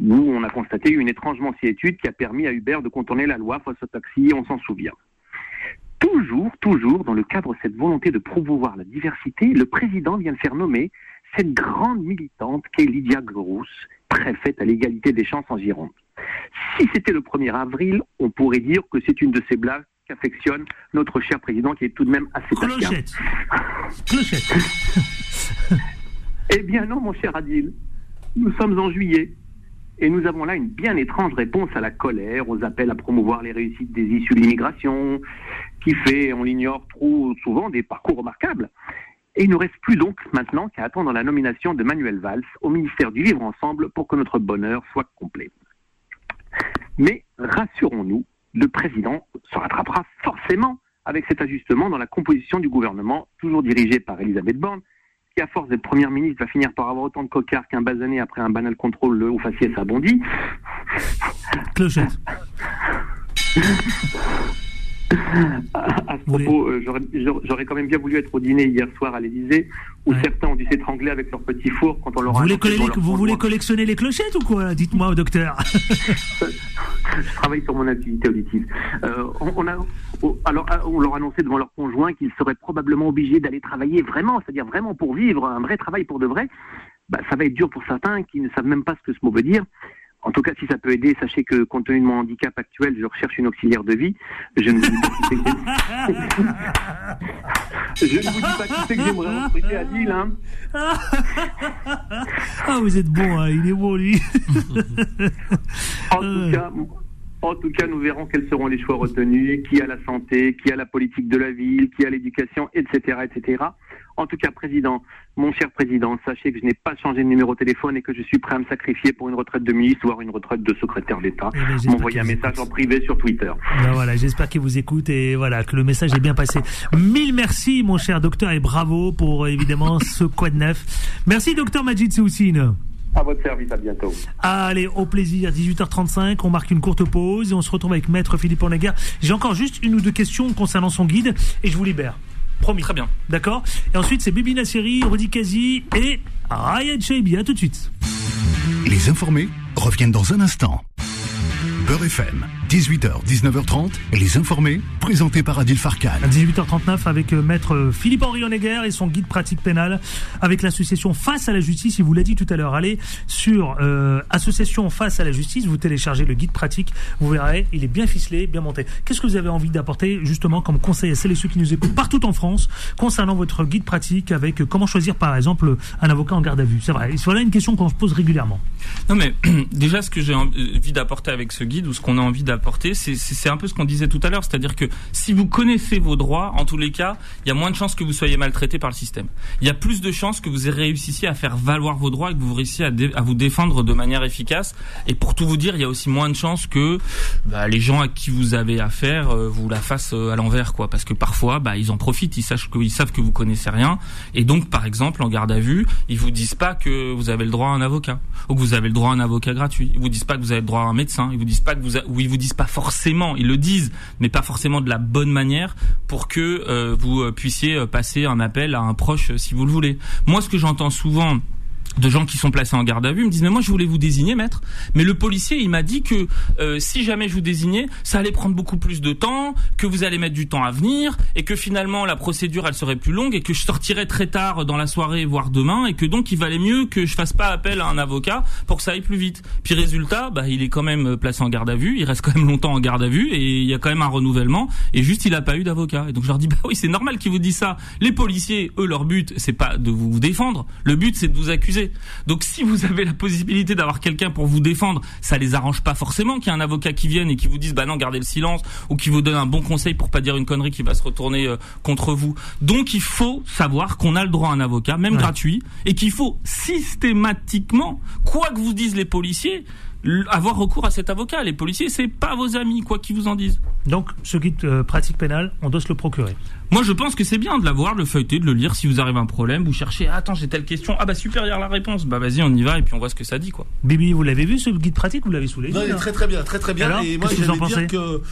où on a constaté une étrange étude qui a permis à Uber de contourner la loi face au taxi, on s'en souvient. Toujours, toujours, dans le cadre de cette volonté de promouvoir la diversité, le président vient de faire nommer cette grande militante qu'est Lydia Gross, préfète à l'égalité des chances en Gironde. Si c'était le 1er avril, on pourrait dire que c'est une de ces blagues qu'affectionne notre cher président qui est tout de même assez Clochette. Clochette. *laughs* eh bien non, mon cher Adil. Nous sommes en juillet. Et nous avons là une bien étrange réponse à la colère, aux appels à promouvoir les réussites des issues de l'immigration, qui fait, on l'ignore trop souvent, des parcours remarquables. Et il ne reste plus donc maintenant qu'à attendre la nomination de Manuel Valls au ministère du Vivre Ensemble pour que notre bonheur soit complet. Mais rassurons-nous, le président se rattrapera forcément avec cet ajustement dans la composition du gouvernement, toujours dirigé par Elisabeth Borne, qui à force d'être première ministre va finir par avoir autant de cocards qu'un basané après un banal contrôle le haut faciès a bondi. Clochette. *laughs* à ce propos, euh, j'aurais quand même bien voulu être au dîner hier soir à l'Élysée, où certains ont dû s'étrangler avec leur petit four quand on leur a. Vous, vous voulez collectionner les clochettes ou quoi? Dites-moi au docteur. *laughs* je travaille sur mon activité auditive. Euh, on, a, alors, euh, on leur annonçait devant leur conjoint qu'ils seraient probablement obligés d'aller travailler vraiment, c'est-à-dire vraiment pour vivre, un vrai travail pour de vrai. Bah, ça va être dur pour certains qui ne savent même pas ce que ce mot veut dire. En tout cas, si ça peut aider, sachez que compte tenu de mon handicap actuel, je recherche une auxiliaire de vie. Je ne vous dis pas que *laughs* Je ne vous dis pas qui c'est que j'aimerais recruter à Lille. Hein. *laughs* ah, vous êtes bon, hein, il est bon, lui. en tout cas, en tout cas, nous verrons quels seront les choix retenus, qui a la santé, qui a la politique de la ville, qui a l'éducation, etc., etc. En tout cas, président, mon cher président, sachez que je n'ai pas changé de numéro de téléphone et que je suis prêt à me sacrifier pour une retraite de ministre, voire une retraite de secrétaire d'État. Eh ben, M'envoyer un message en privé sur Twitter. Ben voilà, j'espère qu'il vous écoute et voilà que le message est bien passé. Mille merci, mon cher docteur, et bravo pour évidemment *laughs* ce quoi de neuf. Merci, docteur Majid Soussine. À votre service, à bientôt. Allez, au plaisir, 18h35, on marque une courte pause et on se retrouve avec Maître Philippe Onaguer. J'ai encore juste une ou deux questions concernant son guide et je vous libère. Promis. Très bien. D'accord Et ensuite, c'est Bibi Nasseri, Rodi Kazi et Ryan Shaibi. À tout de suite. Les informés reviennent dans un instant. Beurre FM, 18h, 19h30, les informés, présentés par Adil Farkan. À 18h39 avec euh, maître Philippe-Henri Honegger et son guide pratique pénale avec l'association Face à la Justice. Il vous l'a dit tout à l'heure, allez sur euh, Association Face à la Justice, vous téléchargez le guide pratique, vous verrez, il est bien ficelé, bien monté. Qu'est-ce que vous avez envie d'apporter justement comme conseil à celles et ceux qui nous écoutent partout en France concernant votre guide pratique avec euh, comment choisir par exemple un avocat en garde à vue? C'est vrai, voilà une question qu'on se pose régulièrement. Non mais *clears throat* déjà ce que j'ai envie d'apporter avec ce guide, ou ce qu'on a envie d'apporter, c'est un peu ce qu'on disait tout à l'heure, c'est-à-dire que si vous connaissez vos droits, en tous les cas, il y a moins de chances que vous soyez maltraité par le système. Il y a plus de chances que vous réussissiez à faire valoir vos droits et que vous réussissiez à, vous défendre de manière efficace. Et pour tout vous dire, il y a aussi moins de chances que bah, les gens à qui vous avez affaire euh, vous la fassent euh, à l'envers, quoi. Parce que parfois, bah, ils en profitent, ils, sachent que, savent que vous connaissez rien. Et donc, par exemple, en garde à vue, ils vous disent pas que vous avez le droit à un avocat ou que vous avez le droit à un avocat gratuit. Ils vous disent pas que vous avez le droit à un médecin. Ils vous disent pas que vous, disent pas forcément, ils le disent, mais pas forcément de la bonne manière pour que euh, vous euh, puissiez euh, passer un appel à un proche si vous le voulez. Moi, ce que j'entends souvent de gens qui sont placés en garde à vue me disent mais moi je voulais vous désigner maître. Mais le policier il m'a dit que euh, si jamais je vous désignais ça allait prendre beaucoup plus de temps que vous allez mettre du temps à venir et que finalement la procédure elle serait plus longue et que je sortirais très tard dans la soirée voire demain et que donc il valait mieux que je fasse pas appel à un avocat pour que ça aille plus vite. Puis résultat bah il est quand même placé en garde à vue il reste quand même longtemps en garde à vue et il y a quand même un renouvellement et juste il a pas eu d'avocat. Et donc je leur dis bah oui c'est normal qu'ils vous disent ça. Les policiers eux leur but c'est pas de vous défendre. Le but c'est de vous accuser donc si vous avez la possibilité d'avoir quelqu'un pour vous défendre, ça les arrange pas forcément qu'il y ait un avocat qui vienne et qui vous dise bah non, gardez le silence ou qui vous donne un bon conseil pour pas dire une connerie qui va se retourner euh, contre vous. Donc il faut savoir qu'on a le droit à un avocat, même gratuit, et qu'il faut systématiquement, quoi que vous disent les policiers, avoir recours à cet avocat. Les policiers, c'est pas vos amis, quoi qu'ils vous en disent. Donc, ce guide euh, pratique pénale, on doit se le procurer. Moi, je pense que c'est bien de l'avoir, de le feuilleter, de le lire. Si vous arrive un problème, vous cherchez, ah, attends, j'ai telle question. Ah bah super, il y a la réponse. Bah vas-y, on y va et puis on voit ce que ça dit, quoi. Bibi, vous l'avez vu ce guide pratique? Vous l'avez sous les Non, il est très très bien, très très bien. et moi, j'allais dire que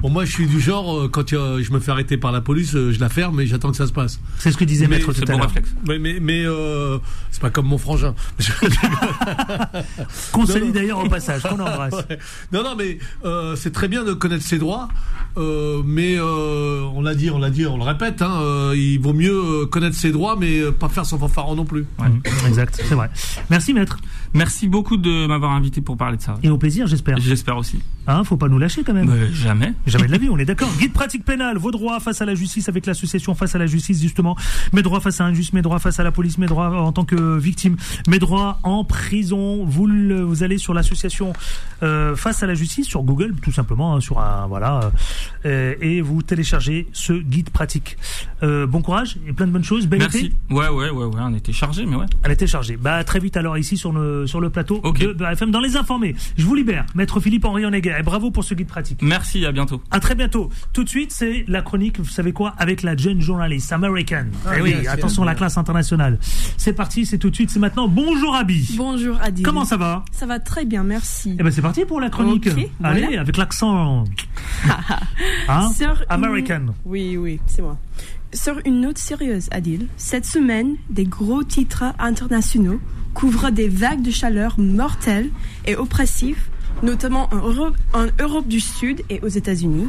Bon, moi, je suis du genre, euh, quand je me fais arrêter par la police, euh, je la ferme et j'attends que ça se passe. C'est ce que disait Maître tout à l'heure. Mais, mais, mais euh, c'est pas comme mon frangin. *laughs* Qu'on salue d'ailleurs au passage, qu'on embrasse. *laughs* Non, non, mais c'est très bien de connaître ses droits, mais on l'a dit, on l'a dit, on le répète, hein, il vaut mieux connaître ses droits, mais pas faire son fanfaron non plus. *coughs* exact, c'est vrai. Merci, Maître. Merci beaucoup de m'avoir invité pour parler de ça. Et au plaisir, j'espère. J'espère aussi. Hein, faut pas nous lâcher quand même. jamais. Jamais de la vie, on est d'accord. Guide pratique pénale, vos droits face à la justice avec l'association face à la justice justement. Mes droits face à l'injuste, mes droits face à la police, mes droits en tant que victime, mes droits en prison. Vous, vous allez sur l'association euh, face à la justice sur Google tout simplement, hein, sur un voilà, euh, et vous téléchargez ce guide pratique. Euh, bon courage et plein de bonnes choses. Belle Merci. Ouais ouais ouais ouais, on était chargé mais ouais. Elle était chargée. Bah très vite alors ici sur le sur le plateau de, de FM dans les informés. Je vous libère, maître Philippe Henri Onegger bravo pour ce guide pratique. Merci, à bientôt. À très bientôt. Tout de suite, c'est la chronique, vous savez quoi, avec la jeune journaliste American. Ah, eh oui, attention, la classe internationale. C'est parti, c'est tout de suite, c'est maintenant. Bonjour Abby. Bonjour Adi. Comment ça va Ça va très bien, merci. Eh ben c'est parti pour la chronique. Allez, avec l'accent. *laughs* hein American. Oui, oui, c'est moi. Sur une note sérieuse, Adil, cette semaine, des gros titres internationaux couvrent des vagues de chaleur mortelles et oppressives notamment en Europe, en Europe du Sud et aux États-Unis.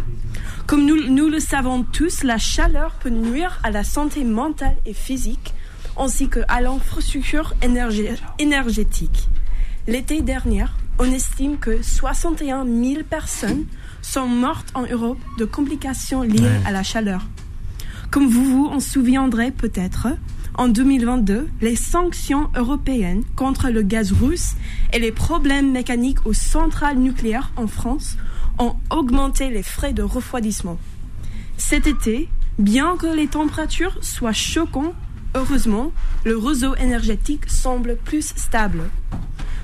Comme nous, nous le savons tous, la chaleur peut nuire à la santé mentale et physique, ainsi qu'à l'infrastructure énergétique. L'été dernier, on estime que 61 000 personnes sont mortes en Europe de complications liées à la chaleur. Comme vous vous en souviendrez peut-être, en 2022, les sanctions européennes contre le gaz russe et les problèmes mécaniques aux centrales nucléaires en France ont augmenté les frais de refroidissement. Cet été, bien que les températures soient choquantes, heureusement, le réseau énergétique semble plus stable.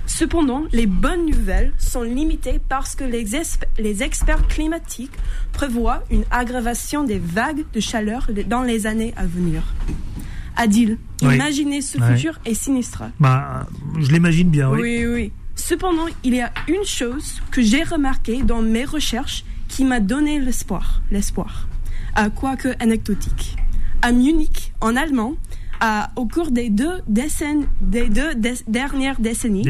Cependant, les bonnes nouvelles sont limitées parce que les, experts climatiques prévoient une aggravation des vagues de chaleur dans les années à venir. Adil, imaginez ce futur est sinistre. Bah, je l'imagine bien, oui. Oui, oui. Cependant, il y a une chose que j'ai remarquée dans mes recherches qui m'a donné l'espoir, l'espoir, à quoique anecdotique. À Munich, en allemand, au cours des deux, décennies, des deux dernières décennies,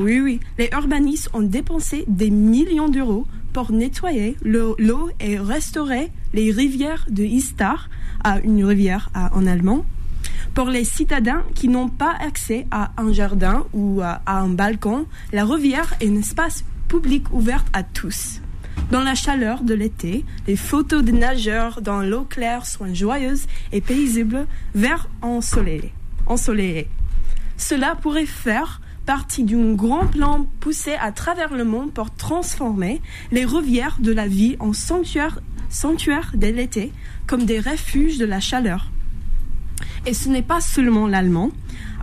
oui, oui, les urbanistes ont dépensé des millions d'euros pour nettoyer l'eau et restaurer les rivières de Istar, à une rivière en allemand, pour les citadins qui n'ont pas accès à un jardin ou à, un balcon, la rivière est un espace public ouvert à tous. Dans la chaleur de l'été, les photos des nageurs dans l'eau claire sont joyeuses et paisibles, vert ensoleillé. ensoleillé. Cela pourrait faire partie d'un grand plan poussé à travers le monde pour transformer les rivières de la ville en sanctuaires sanctuaire de l'été, comme des refuges de la chaleur. Et ce n'est pas seulement l'allemand.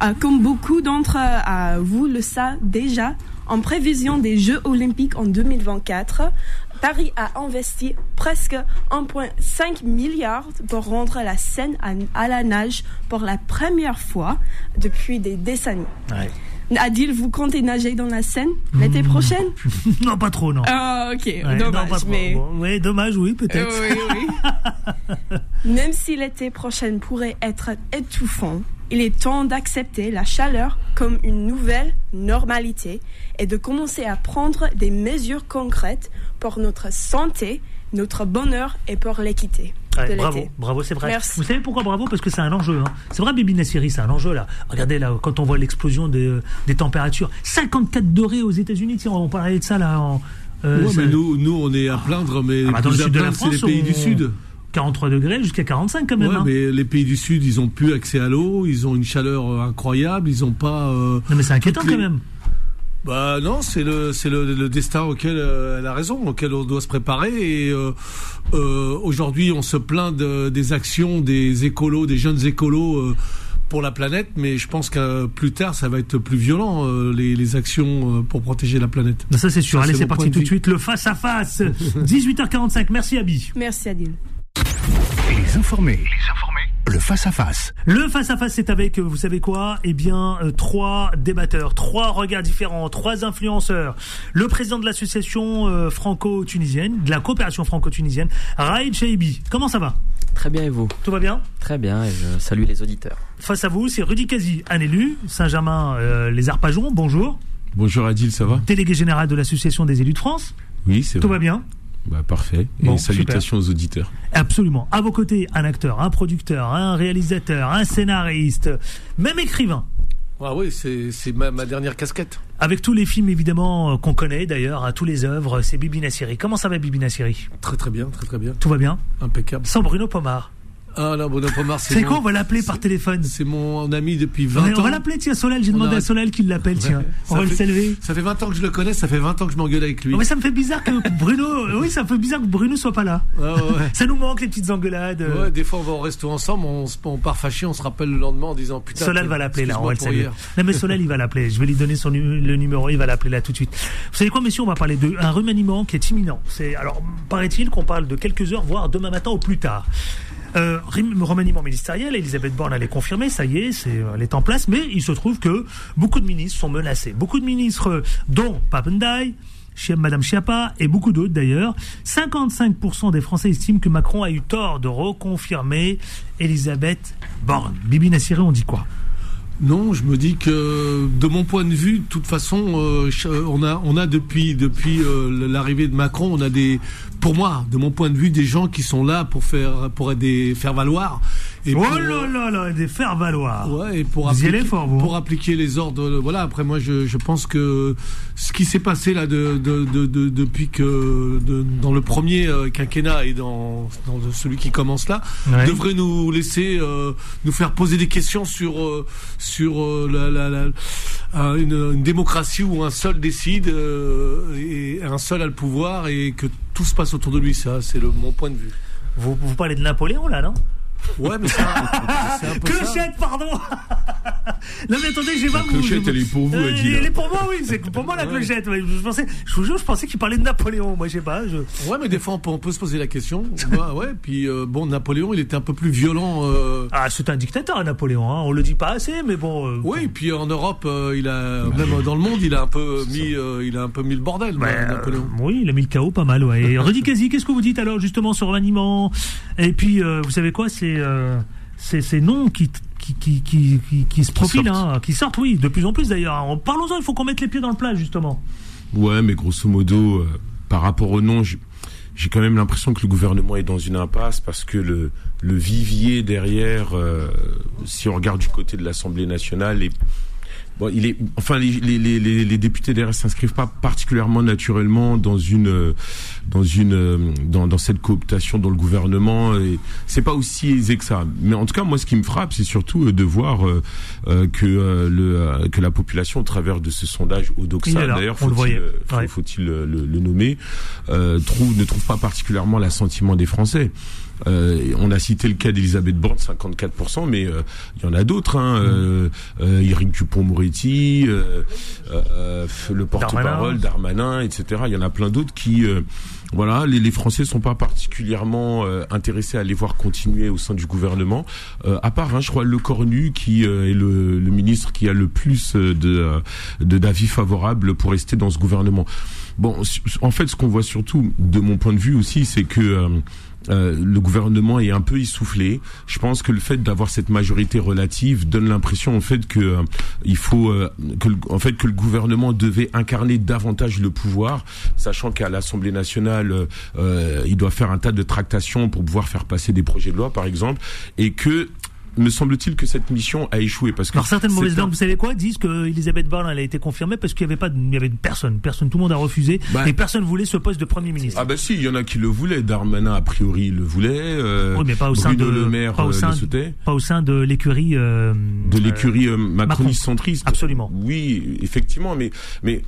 Euh, comme beaucoup d'entre euh, vous le savent déjà, en prévision des Jeux olympiques en 2024, Paris a investi presque 1,5 milliard pour rendre la Seine à, la nage pour la première fois depuis des décennies. Adil, vous comptez nager dans la Seine l'été hmm. prochaine *laughs* Non, pas trop, non. Ah, ok, dommage. mais... Oui, dommage, oui, peut-être. oui, oui. *laughs* Même si l'été prochain pourrait être étouffant, il est temps d'accepter la chaleur comme une nouvelle normalité et de commencer à prendre des mesures concrètes pour notre santé, notre bonheur et pour l'équité bravo, bravo, c'est vrai. Vous savez pourquoi bravo? Parce que c'est un enjeu. Hein. C'est vrai, Bibi Nassiri, c'est un enjeu là. Regardez là, quand on voit l'explosion des, euh, des, températures, 54 degrés aux États-Unis. On parlait de ça là. En, euh, mais nous, nous, on est à plaindre, mais ah, bah, dans le sud de la France, c'est les pays du sud. 43 degrés jusqu'à 45 quand même. Ouais, hein. mais les pays du Sud, ils ont plus accès à l'eau, ils ont une chaleur euh, incroyable, ils ont pas. non, mais c'est inquiétant quand même. Bah non, c'est le c'est le, le, destin auquel euh, elle a raison, auquel on doit se préparer. Et euh, euh, aujourd'hui, on se plaint de, des actions des écolos, des jeunes écolos. Euh, pour la planète, mais je pense que plus tard, ça va être plus violent, euh, les, les, actions pour protéger la planète. Ça, c'est sûr. Allez, c'est parti tout de suite. Le face-à-face. 18h45. *laughs* Merci, Abby. Merci, Adil. Les informés. Les informés le face-à-face. Le face-à-face, c'est avec, vous savez quoi? Eh bien, euh, trois débatteurs, trois regards différents, trois influenceurs. Le président de l'association euh, franco-tunisienne, de la coopération franco-tunisienne, Raïd Chaibi. Comment ça va? Très bien et vous? Tout va bien? Très bien et je salue les auditeurs. Face à vous, c'est Rudy Kazi, un élu, Saint-Germain, euh, les Arpajons. Bonjour. Bonjour Adil, ça va? Délégué général de l'association des élus de France. Oui, c'est Tout va bien? Bah, parfait. Et salutations aux auditeurs. Absolument. À vos côtés, un acteur, un producteur, un réalisateur, un scénariste, même écrivain. Ah oui, c'est ma, ma, dernière casquette. Avec tous les films évidemment euh, qu'on connaît d'ailleurs, à tous les œuvres, c'est Bibi Nassiri. Comment ça va Bibi Nassiri? Très très bien, très très bien. Tout va bien? Impeccable. Sans Bruno Pomar. Ah non, Bruno Pomar, c'est. C'est quoi On va l'appeler par téléphone. C'est mon ami depuis 20 ans. On va l'appeler, tiens, Solal. J'ai demandé à Solal qu'il l'appelle, tiens. *laughs* On va le saluer. Ça fait 20 ans que je le connais, ça fait 20 ans que je m'engueule avec lui. mais ça me fait bizarre que Bruno. oui, ça me fait bizarre que Bruno soit pas là. Ah ouais. Ça nous manque les petites engueulades. Ouais, des fois on va au resto ensemble, on, on part fâché, on se rappelle le lendemain en disant putain. Solal va l'appeler là, on va le saluer. Non mais Solal il va l'appeler. Je vais lui donner son le numéro, il va l'appeler là tout de suite. Vous savez quoi, messieurs, on va parler d'un remaniement qui est imminent. C'est alors paraît-il qu'on parle de quelques heures, voire demain matin au plus tard. Euh, remaniement ministériel, Elisabeth Borne allait confirmer, ça y est, elle est en place, mais il se trouve que beaucoup de ministres sont menacés. Beaucoup de ministres, dont Papendai, Madame Chiappa et beaucoup d'autres d'ailleurs. 55% des Français estiment que Macron a eu tort de reconfirmer Elisabeth Borne. Bibi Nassiré, on dit quoi? Non, je me dis que de mon point de vue, de toute façon, euh, on a on a depuis depuis euh, l'arrivée de Macron, on a des pour moi, de mon point de vue, des gens qui sont là pour faire pour des faire valoir oh là là là, des faire valoir. Ouais, et pour appliquer, pour appliquer les ordres. Voilà. Après, moi, je, je pense que ce qui s'est passé là de, de, de, depuis que dans le premier euh, quinquennat et dans, dans celui qui commence là devrait nous laisser euh, nous faire poser des questions sur euh, sur la, la, la une, une, démocratie où un seul décide et un seul a le pouvoir et que tout se passe autour de lui. Ça, c'est mon point de vue. Vous, vous parlez de Napoléon là, non? Ouais, mais ça. c'est un peu Clochette, pardon *laughs* Non, mais attendez, j'ai pas. La clochette, elle est pour vous, euh, Elle est pour moi, oui, c'est pour moi la clochette. Je, pensais, je vous jure, je pensais qu'il parlait de Napoléon. Moi, je sais pas. Je... Ouais, mais des fois, on peut, se poser la question. ouais, puis euh, bon, Napoléon, il était un peu plus violent. Euh... Ah, c'est un dictateur, Napoléon. Hein. On le dit pas assez, mais bon. Oui, puis en Europe, il a, même dans le monde, il a un peu mis, il a un peu mis le bordel, Napoléon. oui, il a mis le chaos pas mal, ouais. Et Rudy Kazi, qu'est-ce que vous dites alors, justement, sur l'animant Et puis, vous savez quoi, c'est ces, noms qui, qui, qui, qui, se profilent, hein, qui sortent, oui, de plus en plus d'ailleurs. Parlons-en, il faut qu'on mette les pieds dans le plat, justement. Ouais, mais grosso modo, euh, par rapport aux noms, j'ai quand même l'impression que le gouvernement est dans une impasse parce que le, le vivier derrière, euh, si on regarde du côté de l'Assemblée nationale, est Bon, il est, enfin, les, les, les, les députés s'inscrivent pas particulièrement naturellement dans une, dans une, dans, dans cette cooptation dans le gouvernement. Et c'est pas aussi aisé que ça. Mais en tout cas, moi, ce qui me frappe, c'est surtout euh, de voir euh, euh, que le, que la population, au travers de ce sondage Odoxa, d'ailleurs, faut-il, faut-il le, le, nommer, trouve, ne trouve pas particulièrement l'assentiment des Français. Euh, on a cité le cas d'Elisabeth Borne, 54%, mais euh, il y en a d'autres. Hein, euh, euh Éric Dupont-Moretti, le porte-parole Darmanin. etc. Il y en a plein d'autres qui voilà, les, les, Français sont pas particulièrement intéressés à les voir continuer au sein du gouvernement, à part, hein, je crois, Le Cornu qui est le, le, ministre qui a le plus de d'avis favorables pour rester dans ce gouvernement. Bon, en fait, ce qu'on voit surtout, de mon point de vue aussi, c'est que euh, le gouvernement est un peu essoufflé. Je pense que le fait d'avoir cette majorité relative donne l'impression en fait que euh, il faut euh, que en fait que le gouvernement devait incarner davantage le pouvoir, sachant qu'à l'Assemblée nationale il doit faire un tas de tractations pour pouvoir faire passer des projets de loi par exemple et que me semble-t-il que cette mission a échoué parce que alors certaines mauvaises langues, vous savez quoi, disent que Elisabeth Borne elle a été confirmée parce qu'il y avait pas, il y avait personne, personne, tout le monde a refusé bah. et personne voulait ce poste de premier ministre. Ah bah si, il y en a qui le voulaient. Darmanin a priori le voulait. Euh, oui, mais pas au sein de le maire pas au sein, pas au sein de l'écurie. Euh, de l'écurie euh, macroniste centriste. Absolument. Oui, effectivement, mais mais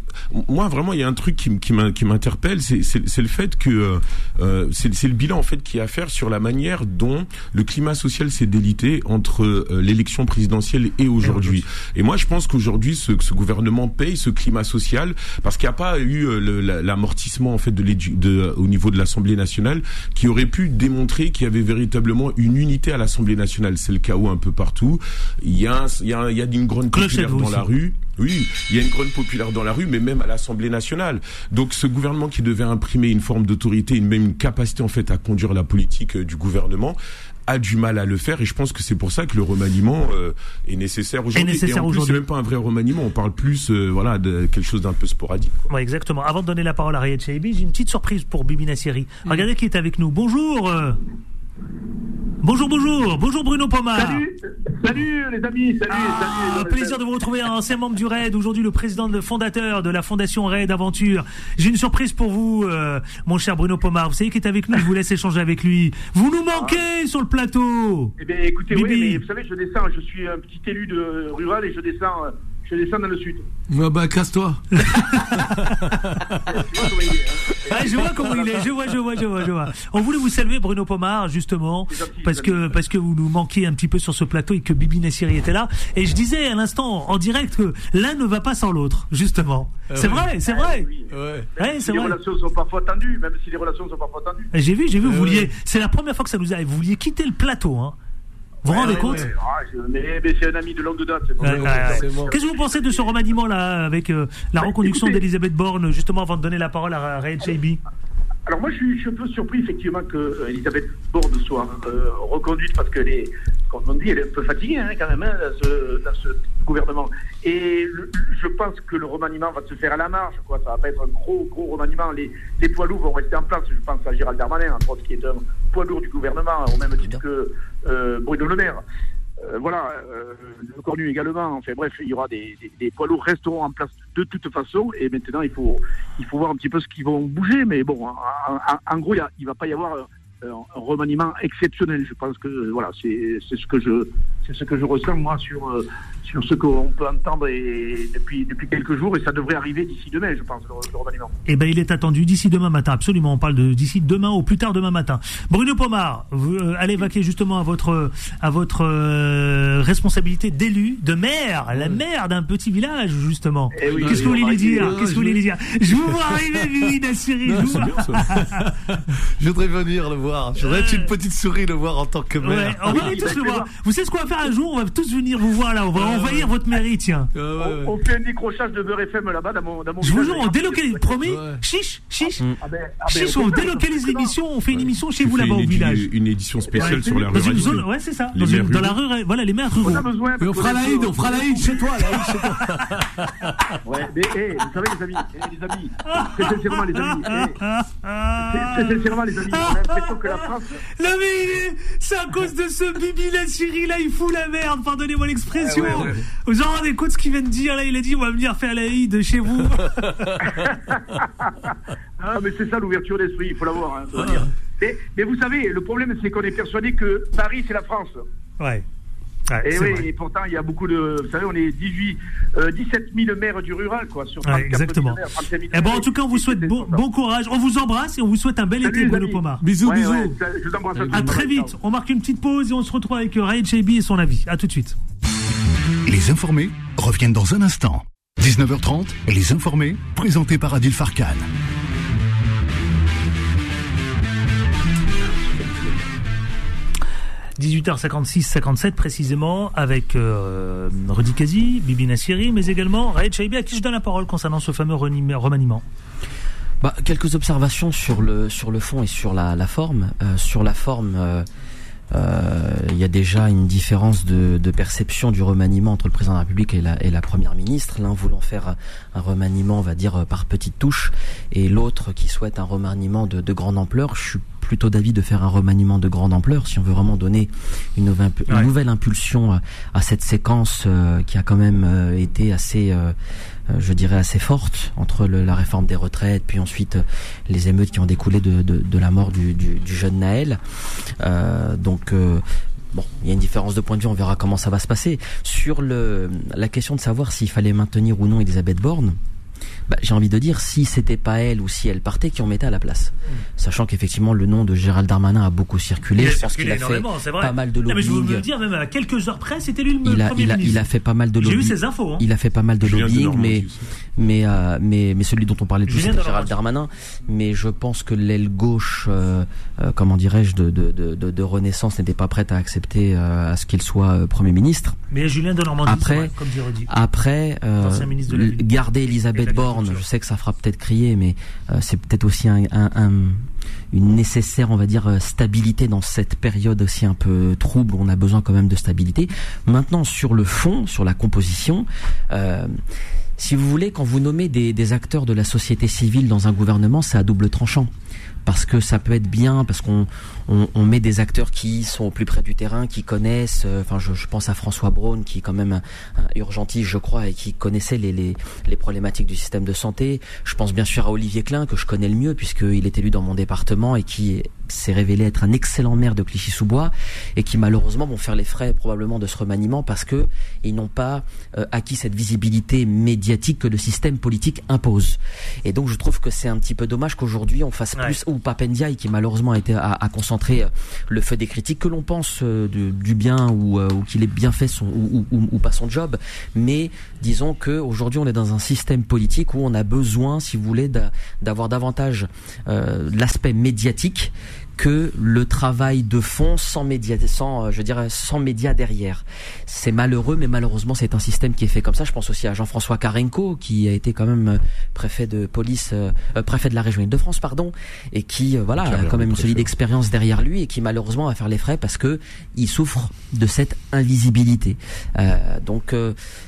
moi vraiment il y a un truc qui qui m'interpelle, c'est le fait que euh, c'est le bilan en fait qui a à faire sur la manière dont le climat social s'est délité entre euh, l'élection présidentielle et aujourd'hui. Et moi, je pense qu'aujourd'hui, ce, ce, gouvernement paye ce climat social parce qu'il n'y a pas eu euh, l'amortissement en fait de, de au niveau de l'Assemblée nationale qui aurait pu démontrer qu'il y avait véritablement une unité à l'Assemblée nationale. C'est le chaos un peu partout. Il y a, il y a, il y a une grande populaire dans la rue. Oui, il y a une grande populaire dans la rue, mais même à l'Assemblée nationale. Donc ce gouvernement qui devait imprimer une forme d'autorité, une même une capacité en fait à conduire la politique euh, du gouvernement, a du mal à le faire et je pense que c'est pour ça que le remaniement euh, est nécessaire aujourd'hui. Et en plus, c'est même pas un vrai remaniement, on parle plus euh, voilà de quelque chose d'un peu sporadique. Ouais, exactement. Avant de donner la parole à Riyad Chaibi, j'ai une petite surprise pour Bibi Nassiri. Mm. Regardez qui est avec nous. Bonjour. Bonjour, bonjour. Bonjour Bruno Pomar. Salut. Salut les amis, salut, ah, salut. Plaisir de vous retrouver, un ancien membre du RAID, aujourd'hui le président, le fondateur de la fondation RAID Aventure. J'ai une surprise pour vous, euh, mon cher Bruno Pomar. Vous savez qu'il est avec nous, je vous laisse échanger avec lui. Vous nous manquez sur le plateau. Eh bien, écoutez, oui, mais vous savez, je descends, je suis un petit élu de rural et je descends euh, je descends dans le sud. Ouais, bah, casse-toi. *laughs* Ah, je vois comment il est, je vois, je vois, je vois, je vois. On voulait vous saluer, Bruno Pomar, justement, parce que, parce que vous nous manquiez un petit peu sur ce plateau et que Bibi Nassiri était là. Et je disais à l'instant, en direct, que l'un ne va pas sans l'autre, justement. Ah c'est vrai, c'est vrai. Ouais. Même si les relations sont parfois tendues, même si les relations sont parfois tendues. J'ai vu, j'ai vu, vous ah vouliez, c'est la première fois que ça nous arrive, vous vouliez quitter le plateau, hein. Vous vous rendez compte ah, mais, c'est un ami de longue date. Qu'est-ce que vous pensez de ce remaniement-là avec euh, la bah, reconduction d'Elisabeth Borne, justement avant de donner la parole à Ray JB alors moi, je suis, un peu surpris effectivement que euh, Elisabeth Borne soit euh, reconduite parce qu'elle est, comme on dit, elle est un peu fatiguée hein, quand même hein, dans, ce, gouvernement. Et je pense que le remaniement va se faire à la marge. Quoi. Ça va pas être un gros, gros remaniement. Les, les poids lourds vont rester en place. Je pense à Gérald Darmanin, entre autres, qui est un poids lourd du gouvernement, au même titre que Bruno Le Maire. Euh, voilà, euh, le Cornu également. Enfin bref, il y aura des, des, poids lourds resteront en place de toute façon. Et maintenant, il faut, il faut voir un petit peu ce qu'ils vont bouger. Mais bon, en, gros, il ne va pas y avoir un remaniement exceptionnel. Je pense que voilà, c'est ce que je c'est ce que je ressens moi sur sur ce qu'on peut entendre depuis, depuis quelques jours et ça devrait arriver d'ici demain, je pense, le, remaniement. Eh bien, il est attendu d'ici demain matin, absolument. On parle de d'ici demain ou plus tard demain matin. Bruno Pomar, vous euh, allez vaquer justement à votre, à votre euh, responsabilité d'élu, de maire, la maire d'un petit village, justement. Eh Qu'est-ce que vous voulez lui dire? Qu'est-ce que vous voulez lui dire? Je vous vois arriver, *laughs* Vivi Nassiri. *laughs* Je, voudrais venir le voir. Je voudrais être une petite souris le voir en tant que maire. on va tous le voir. Vous savez ce qu'on va faire un jour? On va tous venir vous voir là. On va envahir votre mairie, tiens. On, fait un décrochage de Beurre FM là-bas dans mon, dans mon Je vous jure, on délocalise. Promis Chiche, chiche. Ah ben, ah ben, chiche, on délocalise l'émission, on fait une émission chez vous là-bas au village. Une édition spéciale sur la ruralité. Ouais, c'est ça. Dans la rue, voilà, les maires ruraux. on fera la on fera la chez toi, *laughs* Ouais, mais vous savez les amis, les amis, c'est sincèrement les amis. C'est sincèrement les amis, on a l'impression que la France. Non mais c'est à cause de ce Bibi la Syrie là, il fout la merde, pardonnez-moi l'expression. Vous en rendez compte ce qu'il vient de dire là? Il a dit on va venir faire la de chez vous. *laughs* ah, mais c'est ça l'ouverture d'esprit, il faut l'avoir. Hein, mais, mais, vous savez, le problème c'est qu'on est persuadé que Paris c'est la France. Ouais. Et oui, et pourtant il y a beaucoup de. Vous savez, on est 18, 17 000 maires du rural, quoi. Sur exactement. et eh bon, en tout cas, on vous souhaite bon, bon, courage. On vous embrasse et on vous souhaite un bel été, Bruno Pomar. Bisous, bisous. je vous embrasse à, très vite. On marque une petite pause et on se retrouve avec Ryan Chebi et son avis. À tout de suite. Les informés reviennent dans un instant. 19h30, Les informés, présentés par Adil Farkan. « 18h56, 57 précisément, avec euh, Rudy Kazi, Bibi Nassiri, mais également Raed Chaibi, à qui je donne la parole concernant ce fameux remaniement. Bah, quelques observations sur le, sur le fond et sur la, forme. Euh, sur la forme, euh, il y a déjà une différence de, de, perception du remaniement entre le président de la République et la, et la première ministre. L'un voulant faire un remaniement, on va dire, par petites touches, et l'autre qui souhaite un remaniement de, de grande ampleur. Je suis plutôt d'avis de faire un remaniement de grande ampleur si on veut vraiment donner une, nouvelle, impulsion à, cette séquence euh, qui a quand même euh, été assez euh, je dirais assez forte entre la réforme des retraites, puis ensuite euh, les émeutes qui ont découlé de, la mort du, jeune Naël. Euh, donc Bon, il y a une différence de point de vue, on verra comment ça va se passer. Sur la question de savoir s'il fallait maintenir ou non Elisabeth Borne, bah, j'ai envie de dire si c'était pas elle ou si elle partait qui en mettait à la place. Mm. Sachant qu'effectivement le nom de Gérald Darmanin a beaucoup circulé. Il je pense qu'il a fait pas mal de lobbying. mais je veux me dire même à quelques heures près c'était lui le il a, il a, il a fait pas mal de lobbying. J'ai eu ces infos. Hein. Il a fait pas mal de lobbying, mais mais euh, mais mais celui dont on parlait plus c'était Gérald Darmanin. Mais je pense que l'aile gauche, euh, euh, comment dirais-je, de, de, de, de, Renaissance n'était pas prête à accepter à ce qu'il soit premier ministre. Mais Julien de Normandie, après, comme dit après garder Elisabeth Borne, je sais que ça fera peut-être crier, mais euh, c'est peut-être aussi un, une nécessaire, on va dire, euh, stabilité dans cette période aussi un peu trouble où on a besoin quand même de stabilité. Maintenant, sur le fond, sur la composition, euh, si vous voulez, quand vous nommez des, des, acteurs de la société civile dans un gouvernement, c'est à double tranchant. Parce que ça peut être bien, parce qu'on on, met des acteurs qui sont au plus près du terrain, qui connaissent. Euh, enfin, je, pense à François Braun, qui est quand même urgentiste, je crois, et qui connaissait les, les, les, problématiques du système de santé. Je pense bien sûr à Olivier Klein, que je connais le mieux, puisqu'il est élu dans mon département et qui s'est révélé être un excellent maire de Clichy-sous-Bois, et qui malheureusement vont faire les frais probablement de ce remaniement parce que ils n'ont pas euh, acquis cette visibilité médiatique que le système politique impose. Et donc, je trouve que c'est un petit peu dommage qu'aujourd'hui on fasse plus, ou Papendiaï, qui malheureusement a été à, à concentrer euh, le feu des critiques, que l'on pense euh, du bien ou, euh, ou qu'il ait bien fait son ou, ou, pas son job, mais disons que aujourd'hui on est dans un système politique où on a besoin, si vous voulez, d'avoir davantage l'aspect médiatique que le travail de fond sans médias, sans, euh, je dirais, sans médias derrière. C'est malheureux, mais malheureusement, c'est un système qui est fait comme ça. Je pense aussi à Jean-François Karenko, qui a été quand même euh, préfet de police, euh, préfet de la région Île-de-France, pardon, et qui, voilà, a quand même une solide expérience derrière lui et qui malheureusement va faire les frais parce que il souffre de cette invisibilité. donc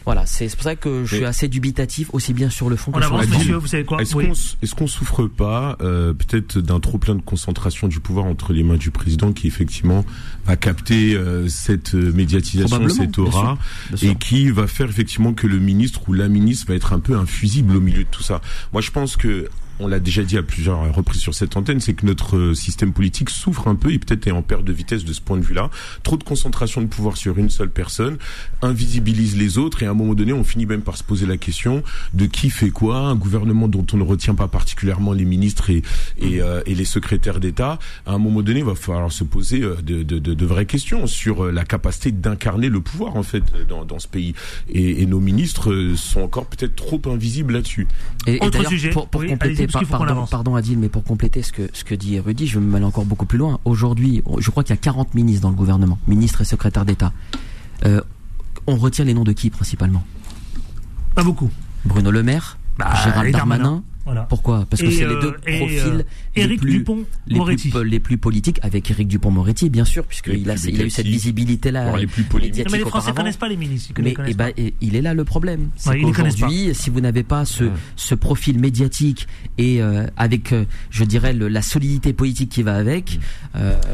voilà, c'est pour ça que je suis assez dubitatif aussi bien sur le fond que sur la forme. vous savez quoi? Est-ce qu'on est qu'on souffre pas peut-être d'un trop plein de concentration du pouvoir entre les mains du président qui effectivement va capter euh, cette euh, médiatisation, cette aura, et qui va faire effectivement que le ministre ou la ministre va être un peu infusible au milieu de tout ça. Moi, je pense que on l'a déjà dit à plusieurs reprises sur cette antenne, c'est que notre euh, système politique souffre un peu et peut-être est en perte de vitesse de ce point de vue-là. Trop de concentration de pouvoir sur une seule personne invisibilise les autres et à un moment donné, on finit même par se poser la question de qui fait quoi. Un gouvernement dont on ne retient pas particulièrement les ministres et, et, euh, les secrétaires d'État, à un moment donné, il va falloir se poser euh, de, de, de, vraies questions sur la capacité d'incarner le pouvoir en fait dans, dans ce pays. Et, et nos ministres sont encore peut-être trop invisibles là-dessus. Et, Autre sujet. Pour, pour compléter pardon, pardon Adil, mais pour compléter ce que, ce que dit Rudy, je vais aller encore beaucoup plus loin. Aujourd'hui, je crois qu'il y a 40 ministres dans le gouvernement, ministres et secrétaires d'État. Euh, on retient les noms de qui principalement? Pas beaucoup. Bruno Le Maire, bah, Gérald Darmanin, pourquoi? Parce que c'est les deux euh, profils euh, les, plus, les, plus, politiques, avec Éric Dupont-Moretti, bien sûr, puisqu'il a, il a eu cette visibilité-là. Les plus politiques. Mais les Français ne connaissent pas les ministres. Mais eh ben, il est là le problème. C'est qu'aujourd'hui, si vous n'avez pas ce, ce profil médiatique et euh, avec, je dirais, la solidité politique qui va avec,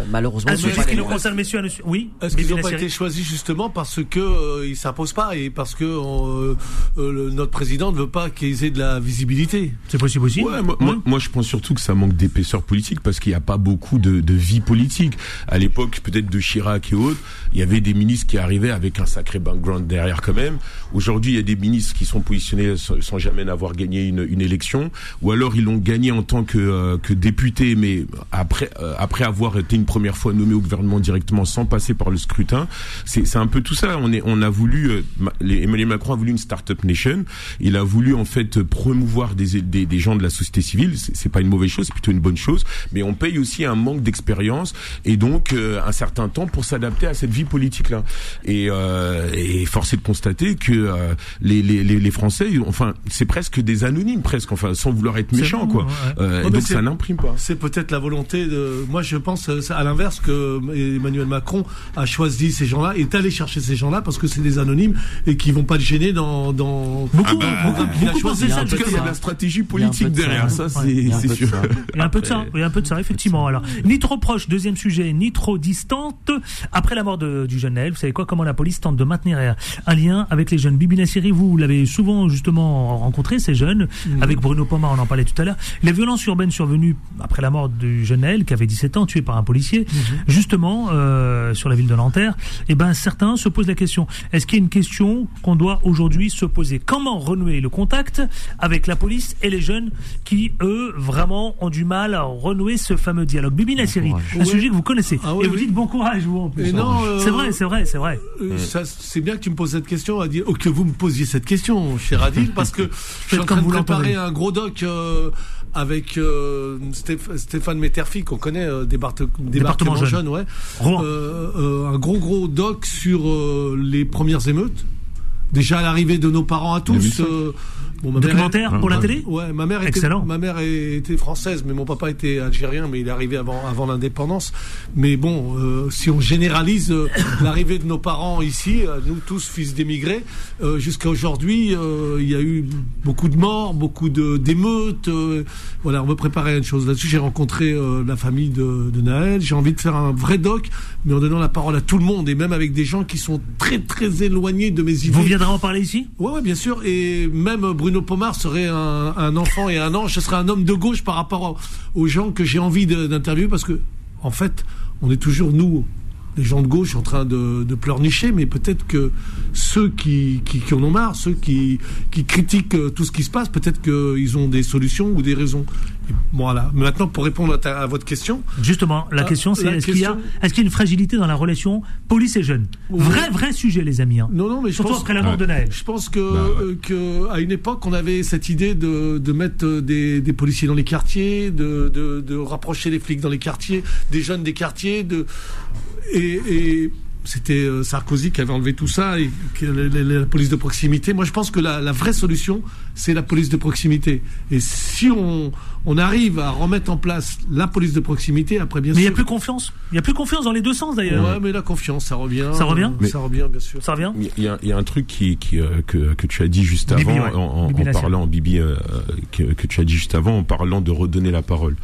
malheureusement... Est-ce qui nous concerne, messieurs Oui Est-ce qu'ils n'ont pas été choisis justement parce que ils s'imposent pas et parce que notre président ne veut pas qu'ils aient de la visibilité? C'est possible aussi. Ouais, moi, moi, je pense surtout que ça manque d'épaisseur politique parce qu'il n'y a pas beaucoup de, de vie politique. À l'époque, peut-être de Chirac et autres, il y avait des ministres qui arrivaient avec un sacré background derrière quand même. Aujourd'hui, il y a des ministres qui sont positionnés sans, jamais avoir gagné une, une, élection, ou alors ils l'ont gagné en tant que, euh, que député, mais après, euh, après avoir été une première fois nommé au gouvernement directement sans passer par le scrutin. C'est un peu tout ça. On, est, on a voulu, euh, Emmanuel Macron a voulu une start-up nation. Il a voulu en fait promouvoir des, des des, gens de la société civile, c'est pas une mauvaise chose, c'est plutôt une bonne chose, mais on paye aussi un manque d'expérience et donc euh, un certain temps pour s'adapter à cette vie politique-là. Et, euh, et force est de constater que euh, les, les, les, Français, enfin, c'est presque des anonymes, presque, enfin, sans vouloir être méchant, quoi. Euh, donc ça n'imprime pas. C'est peut-être la volonté de. Moi, je pense à l'inverse que Emmanuel Macron a choisi ces gens-là, est allé chercher ces gens-là parce que c'est des anonymes et qui vont pas le gêner dans dans. Beaucoup, ah bah, il a choisi ça. En tout cas, il y a de la stratégie politique derrière ça, c'est sûr. *laughs* Il y a un peu de ça, il y a un peu de ça, effectivement. Alors, ni trop proche, deuxième sujet, ni trop distante. Après la mort de, du jeune Naël, vous savez quoi, comment la police tente de maintenir un lien avec les jeunes. Bibi Nassiri, vous l'avez souvent justement rencontré, ces jeunes, mm. avec Bruno Pomar, on en parlait tout à l'heure. Les violences urbaines survenues après la mort du jeune Naël, qui avait 17 ans, tué par un policier, mm-hmm. justement, euh, sur la ville de Nanterre, eh ben, certains se posent la question, est-ce qu'il y a une question qu'on doit aujourd'hui se poser? Comment renouer le contact avec la police et les jeunes qui, eux, vraiment ont du mal à renouer ce fameux dialogue? Bibi Nassiri, un sujet que vous connaissez. Ah et vous dites bon courage, vous, en plus. Euh, c'est vrai, c'est vrai, c'est vrai. Euh, c'est bien que tu me poses cette question, à dire, que vous me posiez cette question, cher Adil, *laughs* parce que je suis en train de préparer un gros doc euh, avec Stéphane Metterfi, qu'on connaît, département, jeune, ouais. un gros gros doc sur les premières émeutes déjà à l'arrivée de nos parents à tous. Bon, Documentaire pour la télé Ouais, ma mère était, Excellent. ma mère était française, mais mon papa était algérien, mais il est arrivé avant, avant l'indépendance. Mais bon, euh, si on généralise euh, *coughs* l'arrivée de nos parents ici, euh, nous tous fils d'émigrés, jusqu'à aujourd'hui, il y a eu beaucoup de morts, beaucoup d'émeutes. voilà, on veut préparer une chose là-dessus. J'ai rencontré la famille de, de Naël. J'ai envie de faire un vrai doc, mais en donnant la parole à tout le monde et même avec des gens qui sont très très éloignés de mes idées. Vous viendrez en parler ici? Ouais, ouais, bien sûr. Et même Bruno Pomar serait un, enfant et un ange, ce serait un homme de gauche par rapport aux gens que j'ai envie d'interviewer parce que, en fait, on est toujours nous, les gens de gauche en train de, de pleurnicher, mais peut-être que ceux qui, qui, en ont marre, ceux qui, qui critiquent euh, tout ce qui se passe, peut-être qu'ils ont des solutions ou des raisons. Voilà. Maintenant, pour répondre à, votre question. Justement, la ah, question, c'est est-ce qu'il y, a, est qu'il y a une fragilité dans la relation police et jeunes Vrai, vrai sujet, les amis. Hein. Non, non, mais je Surtout pense, après la mort de Naël. Je pense que, bah euh, que, à une époque, on avait cette idée de, de mettre des, des, policiers dans les quartiers, de, de, de rapprocher les flics dans les quartiers, des jeunes des quartiers, de et, c'était euh, Sarkozy qui avait enlevé tout ça et la, police de proximité. Moi, je pense que la, vraie solution, c'est la police de proximité. Et si on, on, arrive à remettre en place la police de proximité, après bien mais sûr. Mais il n'y a plus confiance. Il n'y a plus confiance dans les deux sens d'ailleurs. Ouais, mais la confiance, ça revient. Ça revient. ça revient, bien sûr. Ça revient. Il y, a, un truc qui, qui euh, que, que, tu as dit juste avant, en, parlant, Bibi, euh, que, que tu as dit juste avant, en parlant de redonner la parole.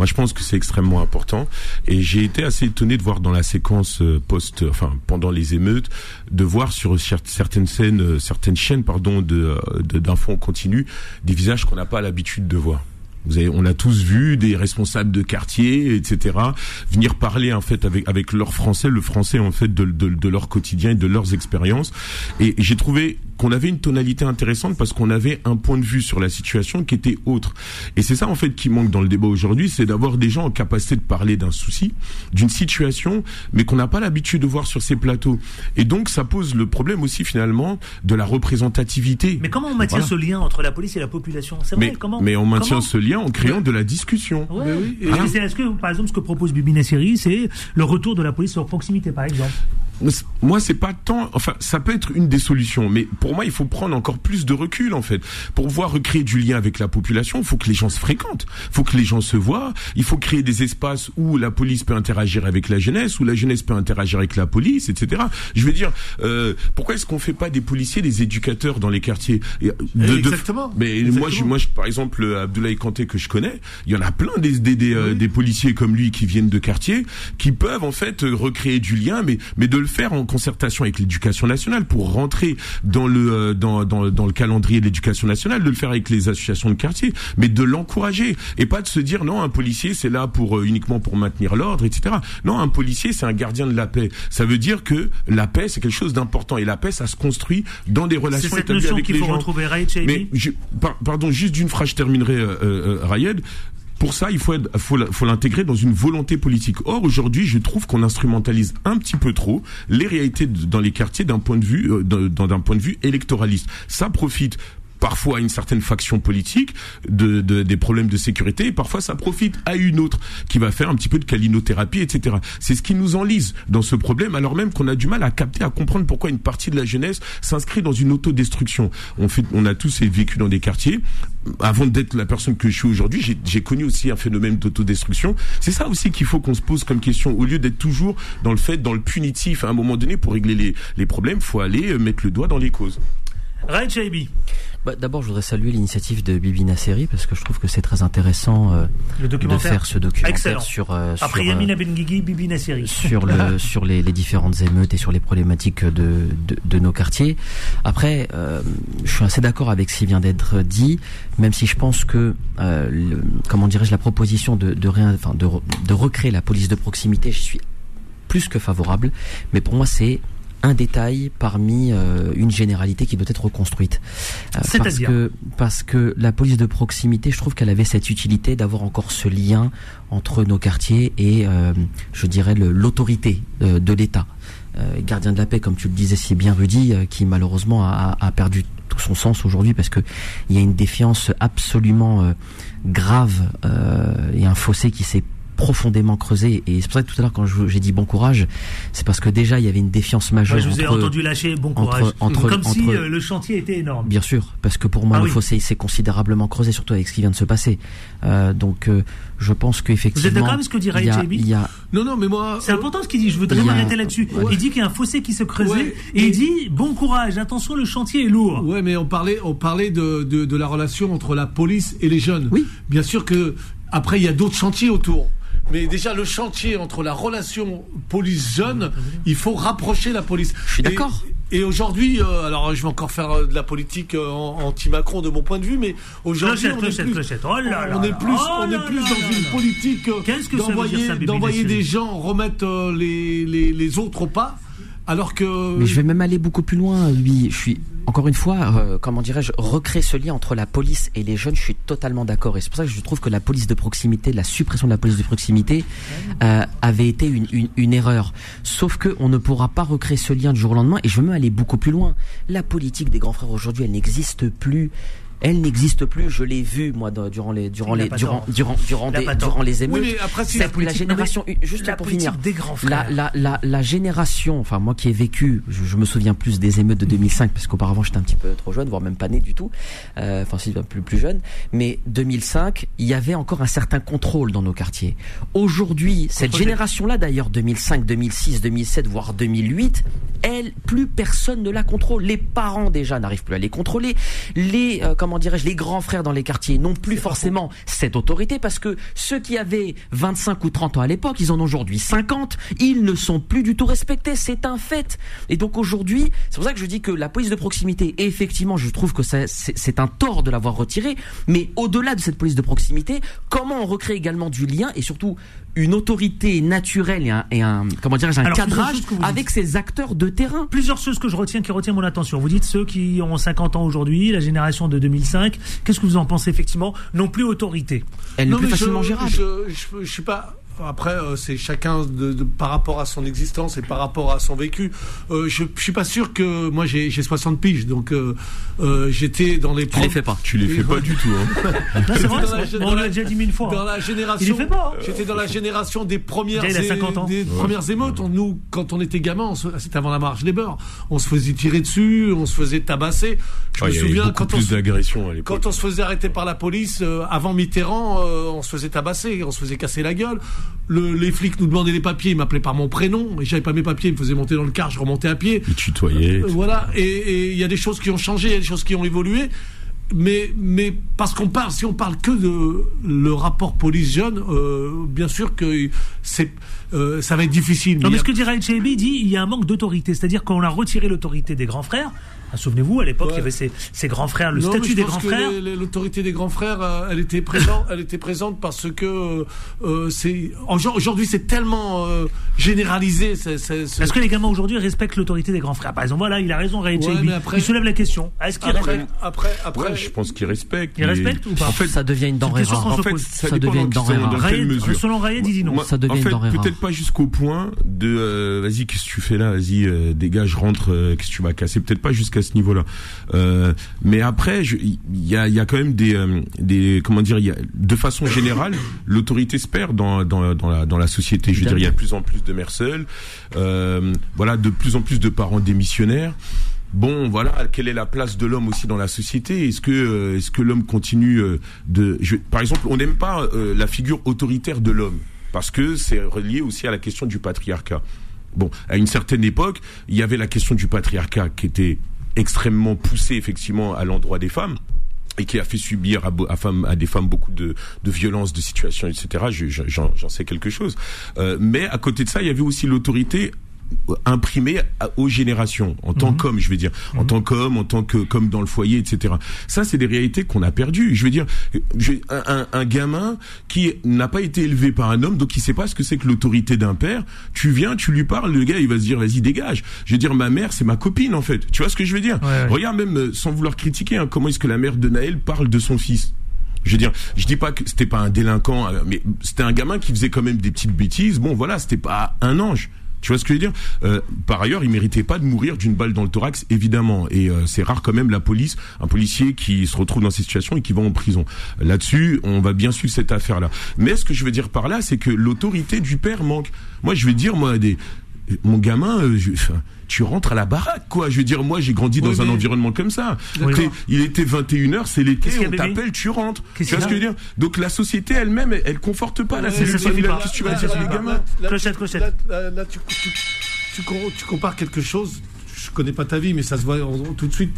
Moi, je pense que c'est extrêmement important. Et j'ai été assez étonné de voir dans la séquence euh, post, enfin pendant les émeutes, de voir sur certaines scènes, euh, certaines chaînes, pardon, de euh, d'infos continu, des visages qu'on n'a pas l'habitude de voir. Vous avez, on a tous vu des responsables de quartier, etc., venir parler en fait avec avec leur français, le français en fait de, de, de leur quotidien et de leurs expériences. Et, j'ai trouvé qu'on avait une tonalité intéressante parce qu'on avait un point de vue sur la situation qui était autre. Et c'est ça en fait qui manque dans le débat aujourd'hui, c'est d'avoir des gens en capacité de parler d'un souci, d'une situation, mais qu'on n'a pas l'habitude de voir sur ces plateaux. Et donc ça pose le problème aussi finalement de la représentativité. Mais comment on maintient ce lien entre la police et la population? C'est vrai. comment Mais on maintient ce lien en créant de la discussion. Est-ce que, par exemple, ce que propose Bibi Nasseri, c'est le retour de la police sur proximité, par exemple? Moi c'est pas tant enfin ça peut être une des solutions mais pour moi il faut prendre encore plus de recul en fait. Pour pouvoir recréer du lien avec la population il faut que les gens se fréquentent. Il faut que les gens se voient. Il faut créer des espaces où la police peut interagir avec la jeunesse où la jeunesse peut interagir avec la police etc je veux dire euh, pourquoi est-ce qu'on fait pas des policiers des éducateurs dans les quartiers exactement. Mais moi je, moi je, par exemple Abdoulaye Kanté que je connais il y en a plein des des, des, euh, des policiers comme lui qui viennent de quartiers qui peuvent en fait recréer du lien mais mais de le faire en concertation avec l'éducation nationale pour rentrer dans le euh, dans, dans, dans le calendrier de l'éducation nationale, de le faire avec les associations de quartier, mais de l'encourager et pas de se dire non un policier c'est là pour euh, uniquement pour maintenir l'ordre, etc. Non un policier c'est un gardien de la paix. Ça veut dire que la paix c'est quelque chose d'important et la paix ça se construit dans des relations établies avec les gens. Retrouver, mais pardon juste d'une phrase je terminerai euh, euh Rayed pour ça, il faut, l'intégrer dans une volonté politique. Or, aujourd'hui, je trouve qu'on instrumentalise un petit peu trop les réalités dans les quartiers d'un point de vue, euh, d'un point de vue électoraliste. Ça profite parfois à une certaine faction politique de, des problèmes de sécurité parfois ça profite à une autre qui va faire un petit peu de calinothérapie, etc. C'est ce qui nous enlise dans ce problème alors même qu'on a du mal à capter, à comprendre pourquoi une partie de la jeunesse s'inscrit dans une autodestruction. On fait, on a tous vécu dans des quartiers. Avant d'être la personne que je suis aujourd'hui, j'ai connu aussi un phénomène d'autodestruction. C'est ça aussi qu'il faut qu'on se pose comme question. Au lieu d'être toujours dans le fait, dans le punitif, à un moment donné, pour régler les, les problèmes, faut aller mettre le doigt dans les causes. Ray Chaibi. Bah, D'abord, je voudrais saluer l'initiative de Bibi Nasseri parce que je trouve que c'est très intéressant euh, de faire ce documentaire sur euh, après sur, Yamina Benguigui, Bibi Nasseri. sur le *laughs* sur les, les, différentes émeutes et sur les problématiques de de, de nos quartiers. Après, euh, je suis assez d'accord avec ce qui vient d'être dit, même si je pense que euh, comment dirais-je la proposition de de, enfin, de de recréer la police de proximité, je suis plus que favorable, mais pour moi c'est un détail parmi euh, une généralité qui doit être reconstruite. Euh, parce que parce que la police de proximité, je trouve qu'elle avait cette utilité d'avoir encore ce lien entre nos quartiers et euh, je dirais l'autorité de l'État. gardien de la paix, comme tu le disais si bien Rudy, qui malheureusement a, a, perdu tout son sens aujourd'hui parce que il y a une défiance absolument grave et un fossé qui s'est profondément creusé. Et c'est pour ça que tout à l'heure, quand j'ai dit bon courage, c'est parce que déjà, il y avait une défiance majeure. je vous ai entendu lâcher bon courage. Entre, Comme si euh, le chantier était énorme. Bien sûr, parce que pour moi, ah le fossé s'est considérablement creusé, surtout avec ce qui vient de se passer. Euh, donc, euh, je pense qu'effectivement. Vous êtes d'accord avec ce que dit Ray a... Non, non, mais moi. C'est important ce qu'il dit. Je voudrais m'arrêter là-dessus. Il dit qu'il y a un fossé qui se creusait et il dit bon courage. Attention, le chantier est lourd. Ouais, mais on parlait, on parlait de, de, de la relation entre la police et les jeunes. Oui. Bien sûr que après, il y a d'autres chantiers autour. Mais déjà, le chantier entre la relation police-jeune, il faut rapprocher la police. Je suis d'accord. Et aujourd'hui, euh, alors je vais encore faire euh, de la politique euh, anti-Macron de mon point de vue, mais aujourd'hui on, est plus, oh on est plus, oh on est plus dans une politique d'envoyer des gens remettre les, les, les autres au pas. Alors que. Mais je vais même aller beaucoup plus loin. Lui, je suis encore une fois, euh, comment dirais-je, recréer ce lien entre la police et les jeunes. Je suis totalement d'accord. Et c'est pour ça que je trouve que la police de proximité, la suppression de la police de proximité, euh, avait été une, une, une, erreur. Sauf que on ne pourra pas recréer ce lien du jour au lendemain. Et je veux même aller beaucoup plus loin. La politique des grands frères aujourd'hui, elle n'existe plus elle n'existe plus. Je l'ai vu moi durant les durant les durant durant durant, des, durant les émeutes. Oui, mais après, c'est la, la, génération juste pour finir. Des grands la, la, la, la génération, enfin moi qui ai vécu, je, me souviens plus des émeutes de 2005 parce qu'auparavant j'étais un petit peu trop jeune, voire même pas né du tout. Euh, enfin si plus plus jeune. Mais 2005, il y avait encore un certain contrôle dans nos quartiers. Aujourd'hui, cette génération-là d'ailleurs 2005, 2006, 2007, voire 2008, elle, plus personne ne la contrôle. Les parents déjà n'arrivent plus à les contrôler. Les euh, comment dirais-je, les grands frères dans les quartiers n'ont plus forcément cette autorité parce que ceux qui avaient 25 ou 30 ans à l'époque, ils en ont aujourd'hui 50, ils ne sont plus du tout respectés, c'est un fait. Et donc aujourd'hui, c'est pour ça que je dis que la police de proximité, effectivement, je trouve que c'est un tort de l'avoir retirée, mais au-delà de cette police de proximité, comment on recrée également du lien et surtout une autorité naturelle et un, et un comment un cadrage avec ces acteurs de terrain. Plusieurs choses que je retiens qui retiennent mon attention. Vous dites ceux qui ont 50 ans aujourd'hui, la génération de 2005. Qu'est-ce que vous en pensez effectivement? Non plus autorité. Elle n'est plus facilement gérable. Je, je, je, suis pas après, euh, c'est chacun de, par rapport à son existence et par rapport à son vécu. Euh, je, je suis pas sûr que moi j'ai 60 piges, donc euh, j'étais dans les. Tu les fais pas. Tu les fais pas du tout. Hein. *laughs* vrai. on l'a déjà dit mille fois. Dans la génération. Il pas. Hein. J'étais dans la génération des premières. Il a 50 ans. Des premières émeutes. nous, quand on était gamin, c'était avant la marche des beurs. On se faisait tirer dessus, on se faisait tabasser. Je me souviens quand on, se, quand on se faisait arrêter par la police avant Mitterrand, on se faisait tabasser, on se faisait casser la gueule les flics nous demandaient des papiers, ils m'appelaient par mon prénom, et j'avais pas mes papiers, ils me faisaient monter dans le car, je remontais à pied. Ils tutoyaient. Euh, voilà, et il y a des choses qui ont changé, il y a des choses qui ont évolué. Mais, mais parce qu'on parle, si on parle que de le rapport police-jeune, euh, bien sûr que c'est, euh, ça va être difficile. Non, mais, ce que dirait El dit, il y a un manque d'autorité, c'est-à-dire qu'on a retiré l'autorité des grands frères, ah, souvenez-vous, à l'époque, il y avait ces, grands frères, le statut des grands frères. L'autorité des grands frères, euh, elle était présente, elle était présente parce que euh, euh c'est aujourd'hui c'est tellement euh, généralisé. Est-ce que les gamins aujourd'hui respectent l'autorité des grands frères? Par exemple, voilà, il a raison, Ray Il soulève la question. Est-ce qu'ils respectent Après, après, je pense qu'ils respectent. Ils respectent ou pas? En fait, ça devient une denrée rare. En fait, ça, devient une denrée rare. Selon Rayed, il dit non. Ça devient une denrée rare. Peut-être pas jusqu'au point de vas-y, qu'est-ce que tu fais là? Vas-y, dégage, rentre. Qu'est-ce que tu vas casser? Peut-être pas jusqu'à ce niveau-là. Euh, mais après, il y a, quand même des, euh, comment dire, de façon générale, *coughs* l'autorité se perd dans, la, société. Je veux dire, il y a de plus en plus de mères seules, voilà, de plus en plus de parents démissionnaires. Bon, voilà, quelle est la place de l'homme aussi dans la société? Est-ce que euh, est-ce que l'homme continue de, par exemple, on n'aime pas la figure autoritaire de l'homme parce que c'est relié aussi à la question du patriarcat. Bon, à une certaine époque, il y avait la question du patriarcat qui était extrêmement poussé effectivement à l'endroit des femmes et qui a fait subir à, à, femmes, à des femmes beaucoup de, de violences, de situations, etc. J'en sais quelque chose. Euh, mais à côté de ça, il y avait aussi l'autorité imprimé aux générations en tant mhm. qu'homme je veux dire en mhm. tant qu'homme en tant que comme dans le foyer etc ça c'est des réalités qu'on a perdues je veux dire un, un, gamin qui n'a pas été élevé par un homme donc il sait pas ce que c'est que l'autorité d'un père tu viens tu lui parles le gars il va se dire vas-y dégage je veux dire ma mère c'est ma copine en fait tu vois ce que je veux dire regarde même euh, sans vouloir critiquer hein, comment est-ce que la mère de Naël parle de son fils je veux dire, je dis pas que c'était pas un délinquant, euh, mais c'était un gamin qui faisait quand même des petites bêtises. Bon, voilà, c'était pas un ange. Tu vois ce que je veux dire? Euh, Par ailleurs, il méritait pas de mourir d'une balle dans le thorax, évidemment. Et euh, c'est rare quand même la police, un policier qui se retrouve dans ces situations et qui va en prison. Là-dessus, on va bien suivre cette affaire-là. Mais ce que je veux dire par là, c'est que l'autorité du père manque. Moi, je vais dire, moi, des, mon gamin, euh, tu rentres à la baraque, quoi. Je veux dire, moi, j'ai grandi dans un environnement comme ça. Il était 21h, c'est l'été, on t'appelle, tu rentres. Tu vois ce que je veux dire? Donc la société elle-même, elle, conforte pas la cellule familiale. Qu'est-ce que tu vas dire les gamins? Clochette, clochette. Là, tu, tu compares quelque chose je connais pas ta vie, mais ça se voit tout de suite.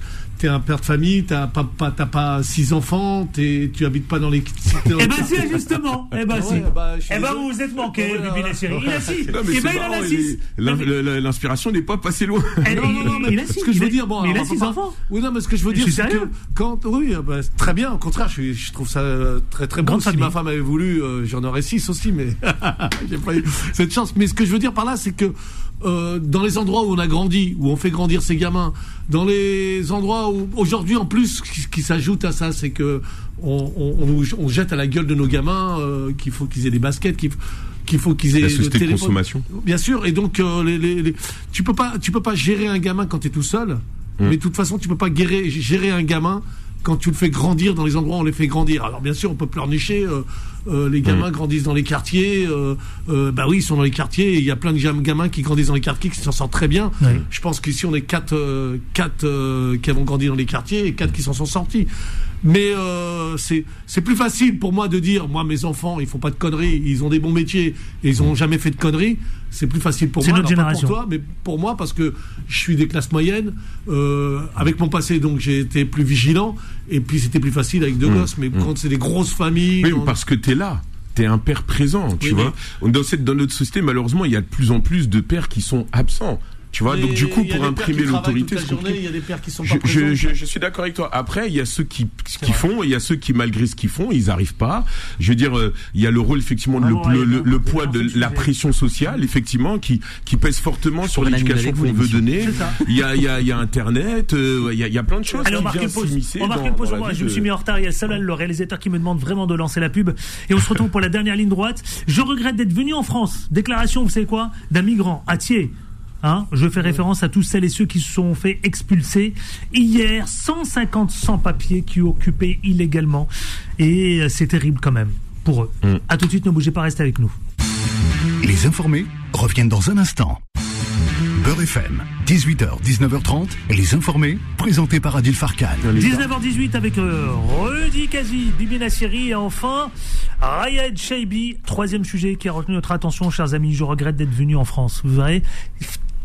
Un père de famille, tu n'as pas, pas, pas six enfants, es, tu habites pas dans les. Eh ben si, justement. Eh ben si. Bah, eh ben vous vous êtes manqué, Bibi Nassiri. Il a six. Eh ben il en a six. L'inspiration n'est pas passée loin. Eh, non, non, non, mais. *laughs* Ce que je veux dire, bon, il a six enfants. Oui, non, mais ce que je veux dire, c'est que quand, oui, bah, très bien. Au contraire, je, trouve ça euh, très très bon. Si ma femme avait voulu, euh, j'en aurais six aussi, mais *laughs* j'ai pas eu cette chance. Mais ce que je veux dire par là, c'est que euh, dans les endroits où on a grandi, où on fait grandir ses gamins, dans les endroits où aujourd'hui en plus, ce qui, s'ajoute à ça, c'est que on, on, on, jette à la gueule de nos gamins euh, qu'il faut qu'ils aient des baskets, qu'il qu'il faut qu'ils aient la société de consommation. Bien sûr, et donc euh, les, les, tu peux pas tu peux pas gérer un gamin quand tu es tout seul, mmh. mais de toute façon tu peux pas gérer, gérer un gamin quand tu le fais grandir dans les endroits où on les fait grandir. Alors bien sûr, on peut pleurnicher. Euh, euh, les gamins mm. grandissent dans les quartiers. Euh, euh, bah oui, ils sont dans les quartiers. Il y a plein de gamins qui grandissent dans les quartiers qui s'en sortent très bien. Je pense qu'ici on est quatre, euh, quatre qui avons grandi dans les quartiers et quatre qui s'en sont sortis. Mais c'est c'est plus facile pour moi de dire, moi mes enfants, ils font pas de conneries, ils ont des bons métiers et ils ont jamais fait de conneries c'est plus facile pour moi, notre pas pour toi, mais pour moi parce que je suis des classes moyennes. Euh, avec mon passé, donc j'ai été plus vigilant, et puis c'était plus facile avec deux mmh. gosses. Mais mmh. quand c'est des grosses familles, oui, parce que t'es là. T'es un père présent, tu vois. Dans, cette, dans notre société, malheureusement, il y a de plus en plus de pères qui sont absents. Tu vois, donc du coup, pour imprimer l'autorité, il y a des pères qui sont pas je, je, je, suis d'accord avec toi. Après, il y a ceux qui, qui font, il y a ceux qui, malgré ce qu'ils font, ils arrivent pas. Je veux dire, euh, il y a le rôle, effectivement, le, ah le, le, poids de la pression sociale, effectivement, qui, qui pèse fortement sur l'éducation qu'on veut donner. Il y a, il y a, il y a Internet, euh, il y a, il y a plein de choses. Allez, on marque une pause. On marque une pause. Je me suis mis en retard. Il y a Solal, le réalisateur, qui me demande vraiment de lancer la pub. Et on se retrouve pour la dernière ligne droite. Je regrette d'être venu en France. Déclaration, vous savez quoi, d'un migrant à Thiers Hein, je fais référence à tous celles et ceux qui se sont fait expulser hier, 150 sans-papiers qui occupaient illégalement. Et euh, c'est terrible quand même pour eux. Mm. A tout de suite, ne bougez pas, restez avec nous. Les informés reviennent dans un instant. Beurre FM, 18h, 19h30, les informés, présentés par Adil Farkan. 19h18 avec euh, Rudy Kazi, Bibi Nassiri et enfin Rayed Shaibi. Troisième sujet qui a retenu notre attention, chers amis. Je regrette d'être venu en France. Vous verrez,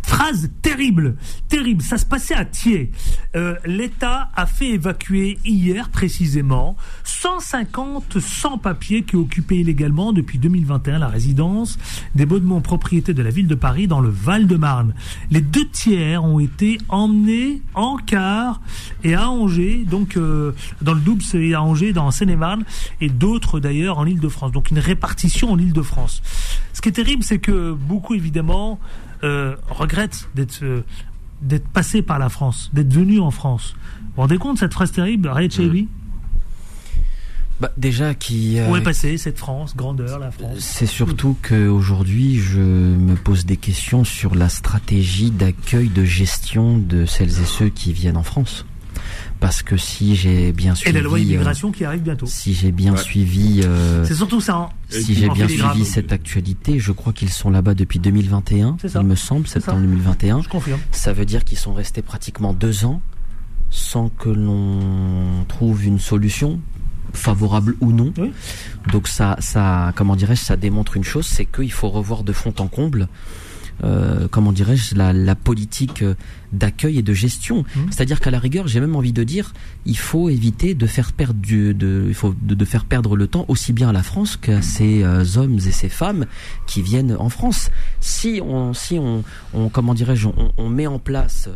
Phrase terrible, terrible. Ça se passait à Thiers. Euh, L'État a fait évacuer hier précisément 150 sans-papiers qui occupaient illégalement depuis 2021 la résidence des Baudemont, propriété de la ville de Paris, dans le Val-de-Marne. Les deux tiers ont été emmenés en car et à Angers, donc euh, dans le Doubs et à Angers, dans Seine-et-Marne, et d'autres d'ailleurs en Ile-de-France. Donc une répartition en Ile-de-France. Ce qui est terrible, c'est que beaucoup évidemment euh, regrette d'être euh, d'être passé par la France, d'être venu en France. Vous vous rendez compte cette phrase terrible, Ray mmh. bah, déjà qui où est passée cette France, grandeur la France. C'est surtout qu'aujourd'hui je me pose des questions sur la stratégie d'accueil de gestion de celles et ceux qui viennent en France parce que si j'ai bien suivi et la loi immigration qui arrive bientôt. Si j'ai bien suivi, euh, c'est surtout ça. Hein. Si j'ai bien suivi cette actualité, je crois qu'ils sont là-bas depuis 2021. Il me semble, septembre 2021. Je confirme. Ça veut dire qu'ils sont restés pratiquement deux ans sans que l'on trouve une solution favorable ou non. Donc ça, ça, comment dirais-je, ça démontre une chose, c'est qu'il faut revoir de fond en comble euh, comment dirais-je, la, la, politique d'accueil et de gestion. Mmh. C'est-à-dire qu'à la rigueur, j'ai même envie de dire, il faut éviter de faire perdre du, de, il faut de, faire perdre le temps aussi bien à la France qu'à ces euh, hommes et ces femmes qui viennent en France. Si on, si on, on comment dirais-je, on, on met en place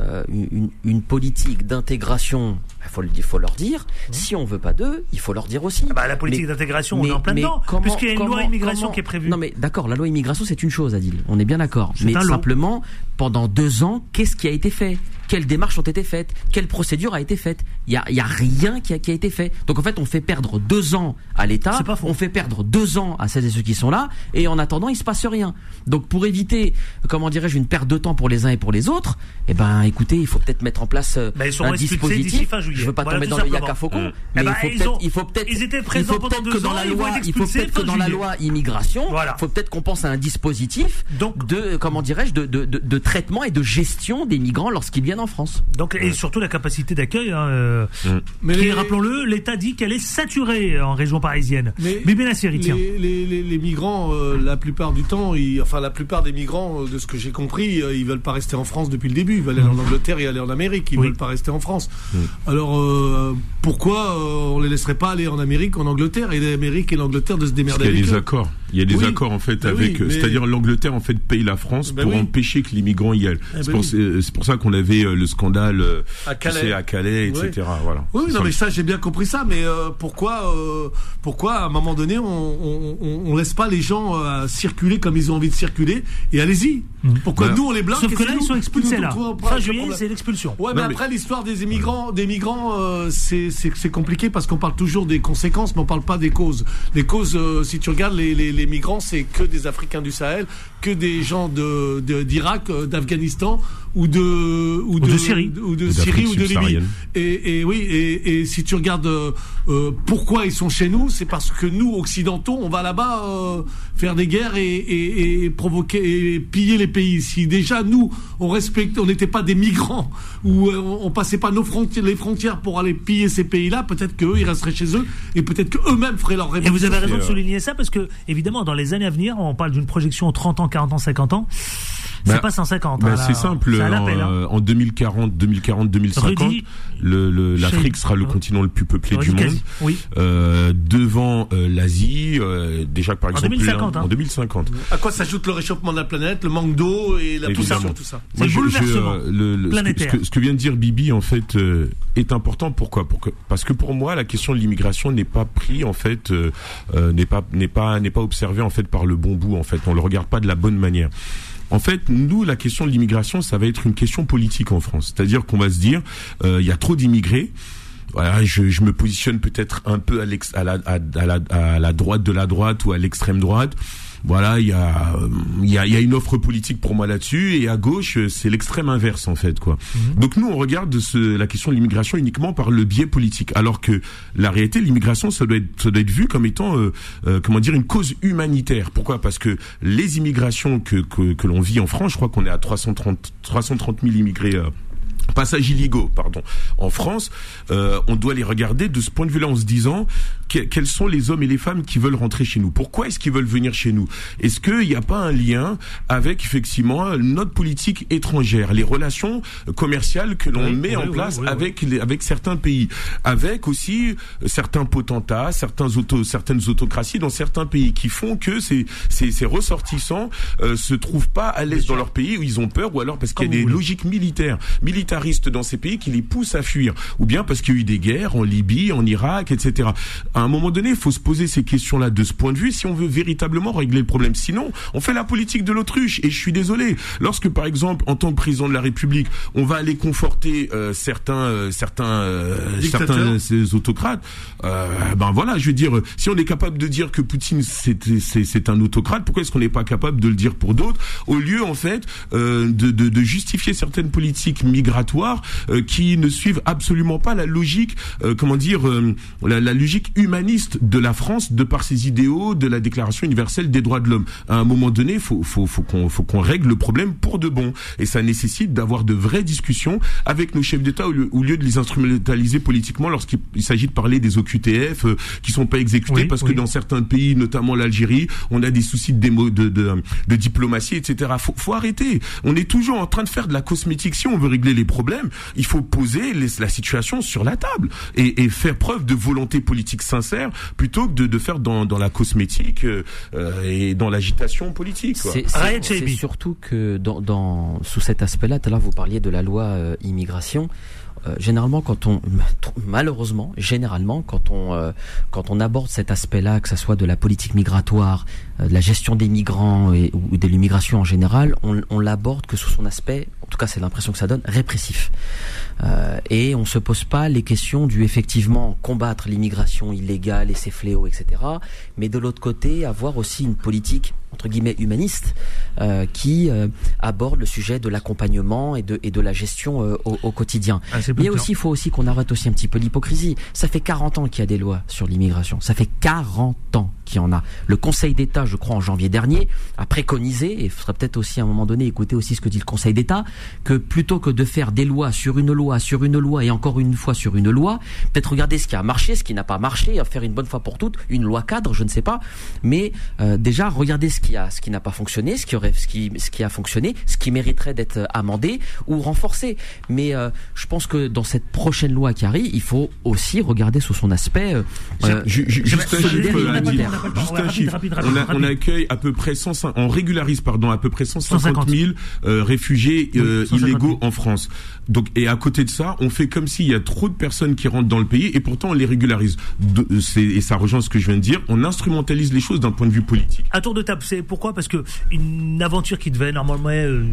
euh, une, une, politique d'intégration, il faut, faut, leur dire. Si on veut pas d'eux, il faut leur dire aussi. Ah bah, la politique d'intégration, on est en plein dedans, puisqu'il y a une loi immigration qui est prévue. Non mais d'accord, la loi immigration c'est une chose, Adil, on est bien d'accord. Mais simplement, pendant deux ans, qu'est-ce qui a été fait? Quelles démarches ont été faites, quelle procédure a été faite? Il y a, y a, rien qui a, qui a, été fait. Donc en fait, on fait perdre deux ans à l'État, on fait perdre deux ans à celles et ceux qui sont là, et en attendant, il se passe rien. Donc pour éviter, comment dirais-je, une perte de temps pour les uns et pour les autres, eh ben écoutez, il faut peut-être mettre en place euh, un dispositif. Je veux pas tomber dans le yaka faucon, mais il faut peut-être, il faut peut-être, il faut peut-être que dans la loi, il faut peut-être que dans la loi immigration, il faut peut-être qu'on pense à un dispositif de, comment dirais-je, de, de, de, de traitement et de gestion des migrants lorsqu'ils viennent en France. Donc, et surtout la capacité d'accueil. Hein, euh, mm. Mais rappelons-le, l'État dit qu'elle est saturée en région parisienne. Mais, mais bien les, les, les, les, migrants, euh, la plupart du temps, ils, enfin la plupart des migrants, euh, de ce que j'ai compris, ils veulent pas rester en France depuis le début. Ils veulent aller en Angleterre et aller en Amérique. Ils veulent pas rester en France. Mm. Alors pourquoi on les laisserait pas aller en Amérique, en Angleterre? Et l'Amérique et l'Angleterre de se démerder Il y a des accords. Il y a des accords en fait ben avec, c'est-à-dire l'Angleterre en fait paye la France ben pour empêcher que les migrants y aillent. Eh ben c'est pour, ça qu'on avait le scandale euh, à Calais, à Calais etc. Voilà. Oui, non, mais ça, j'ai bien compris ça. Mais euh, pourquoi, euh, pourquoi à un moment donné, on, on, laisse pas les gens circuler comme ils ont envie de circuler et allez-y. Mhm. Pourquoi bah, nous on les bloque Sauf que là, ils sont expulsés là. Fin juillet, c'est l'expulsion. Ouais, mais, après l'histoire des immigrants, des migrants, c'est c'est compliqué parce qu'on parle toujours des conséquences, mais on parle pas des causes. Les causes, si tu regardes les, les, migrants, c'est que des Africains du Sahel, que des gens d'Irak, d'Afghanistan ou de ou de, Syrie ou de Syrie ou de Libye. Et, et oui, et, et, si tu regardes euh, euh, pourquoi ils sont chez nous, c'est parce que nous occidentaux, on va là-bas euh, faire des guerres et, et, provoquer et piller les pays. Si déjà nous, on respecte, on n'était pas des migrants ou on, passait pas nos frontières, les frontières pour aller piller ces pays-là, peut-être qu'eux ils resteraient chez eux et peut-être qu'eux-mêmes feraient leur révolution. Et vous avez raison de souligner ça parce que évidemment dans les années à venir, on parle d'une projection 30 ans, 40 ans, 50 ans. C'est bah, pas 150. Bah, hein, c'est simple. En, 2040, 2040, 2050, l'Afrique sera le continent le plus peuplé du monde. Oui. Euh, devant euh, l'Asie, euh, déjà par exemple en 2050. Hein. À quoi s'ajoute le réchauffement de la planète, le manque d'eau et la pollution, tout ça? C'est le bouleversement planétaire. Ce que, ce que, vient de dire Bibi en fait est important. Pourquoi? Pour que, Parce que pour moi, la question de l'immigration n'est pas pris en fait, n'est pas n'est pas n'est pas observée en fait par le bon bout. En fait, on le regarde pas de la bonne manière. En fait, nous, la question de l'immigration, ça va être une question politique en France. C'est-à-dire qu'on va se dire, euh, il y a trop d'immigrés. Voilà, je, me positionne peut-être un peu à, la, à la droite de la droite ou à l'extrême droite voilà, il y a, il y a, y a une offre politique pour moi là-dessus, et à gauche, c'est l'extrême inverse en fait, quoi. Mhm. Donc nous, on regarde ce, la question de l'immigration uniquement par le biais politique, alors que la réalité, l'immigration, ça doit être, ça doit être vu comme étant, euh, euh, comment dire, une cause humanitaire. Pourquoi? Parce que les immigrations que que, que l'on vit en France, je crois qu'on est à 330 330 000 immigrés. Euh, passages illégaux, pardon, en France, euh, on doit les regarder de ce point de vue-là en se disant quels sont les hommes et les femmes qui veulent rentrer chez nous. Pourquoi est-ce qu'ils veulent venir chez nous? Est-ce qu'il n'y a pas un lien avec effectivement notre politique étrangère, les relations commerciales que l'on met en place avec les, avec certains pays, avec aussi certains potentats, certains auto, certaines autocraties dans certains pays qui font que ces ces, ces ressortissants euh, se trouvent pas à l'aise dans leur pays où ils ont peur ou alors parce qu'il y a des logiques militaires, militaires dans ces pays qui les poussent à fuir, ou bien parce qu'il y a eu des guerres en Libye, en Irak, etc. À un moment donné, il faut se poser ces questions-là de ce point de vue si on veut véritablement régler le problème. Sinon, on fait la politique de l'autruche. Et je suis désolé, lorsque par exemple, en tant que président de la République, on va aller conforter euh, certains, euh, certains, euh, certains ces autocrates, ben voilà, je veux dire, si on est capable de dire que Poutine c'est un autocrate, pourquoi est-ce qu'on n'est pas capable de le dire pour d'autres, au lieu en fait de, de, de justifier certaines politiques migratoires euh, qui ne suivent absolument pas la logique, euh, comment dire, euh, la, logique humaniste de la France de par ses idéaux de la Déclaration universelle des droits de l'homme. À un moment donné, faut faut faut qu'on faut qu'on règle le problème pour de bon, et ça nécessite d'avoir de vraies discussions avec nos chefs d'État au lieu, de les instrumentaliser politiquement lorsqu'il s'agit de parler des OQTF qui sont pas exécutés parce que dans certains pays, notamment l'Algérie, on a des soucis de, de, de, de diplomatie, etc. Faut, faut arrêter. On est toujours en train de faire de la cosmétique. Si on veut régler les problème, il faut poser la situation sur la table et, faire preuve de volonté politique sincère plutôt que de, faire dans, la cosmétique euh, et dans l'agitation politique. C'est surtout que dans, sous cet aspect-là, tout à l'heure vous parliez de la loi euh, immigration. Euh, généralement, quand on, *laughs* malheureusement, généralement, quand on, quand on aborde cet aspect-là, que ce soit de la politique migratoire, de la gestion des migrants ou de l'immigration en général, on, on l'aborde que sous son aspect, en tout cas c'est l'impression que ça donne, répressif. Euh, et on se pose pas les questions du effectivement combattre l'immigration illégale et ses fléaux, etc. Mais de l'autre côté, avoir aussi une politique entre guillemets humaniste euh, qui euh, aborde le sujet de l'accompagnement et de, et de la gestion euh, au, au, quotidien. Ah, Mais aussi, il faut aussi qu'on arrête aussi un petit peu l'hypocrisie. Ça fait 40 ans qu'il y a des lois sur l'immigration. Ça fait 40 ans qu'il y en a. Le Conseil d'État, je crois, en janvier dernier, a préconisé, et il faudrait peut-être aussi à un moment donné écouter aussi ce que dit le Conseil d'État, que plutôt que de faire des lois sur une loi, sur une loi et encore une fois sur une loi, peut-être regarder ce qui a marché, ce qui n'a pas marché, faire une bonne fois pour toutes, une loi cadre, je ne sais pas, mais déjà regarder ce qui a, ce qui n'a pas fonctionné, ce qui aurait, ce qui, ce qui a fonctionné, ce qui mériterait d'être amendé ou renforcé. Mais euh, je pense que dans cette prochaine loi qui arrive, il faut aussi regarder sous son aspect. Euh, juste un chiffre, On, accueille à peu près 150, on régularise pardon à peu près 150 000 euh, réfugiés euh, illégaux en France. Donc et à côté de ça, on fait comme s'il y a trop de personnes qui rentrent dans le pays et pourtant on les régularise. De, et ça rejoint ce que je viens de dire. On instrumentalise les choses d'un point de vue politique. À tour de table, c'est pourquoi? Parce que une aventure qui devait normalement euh,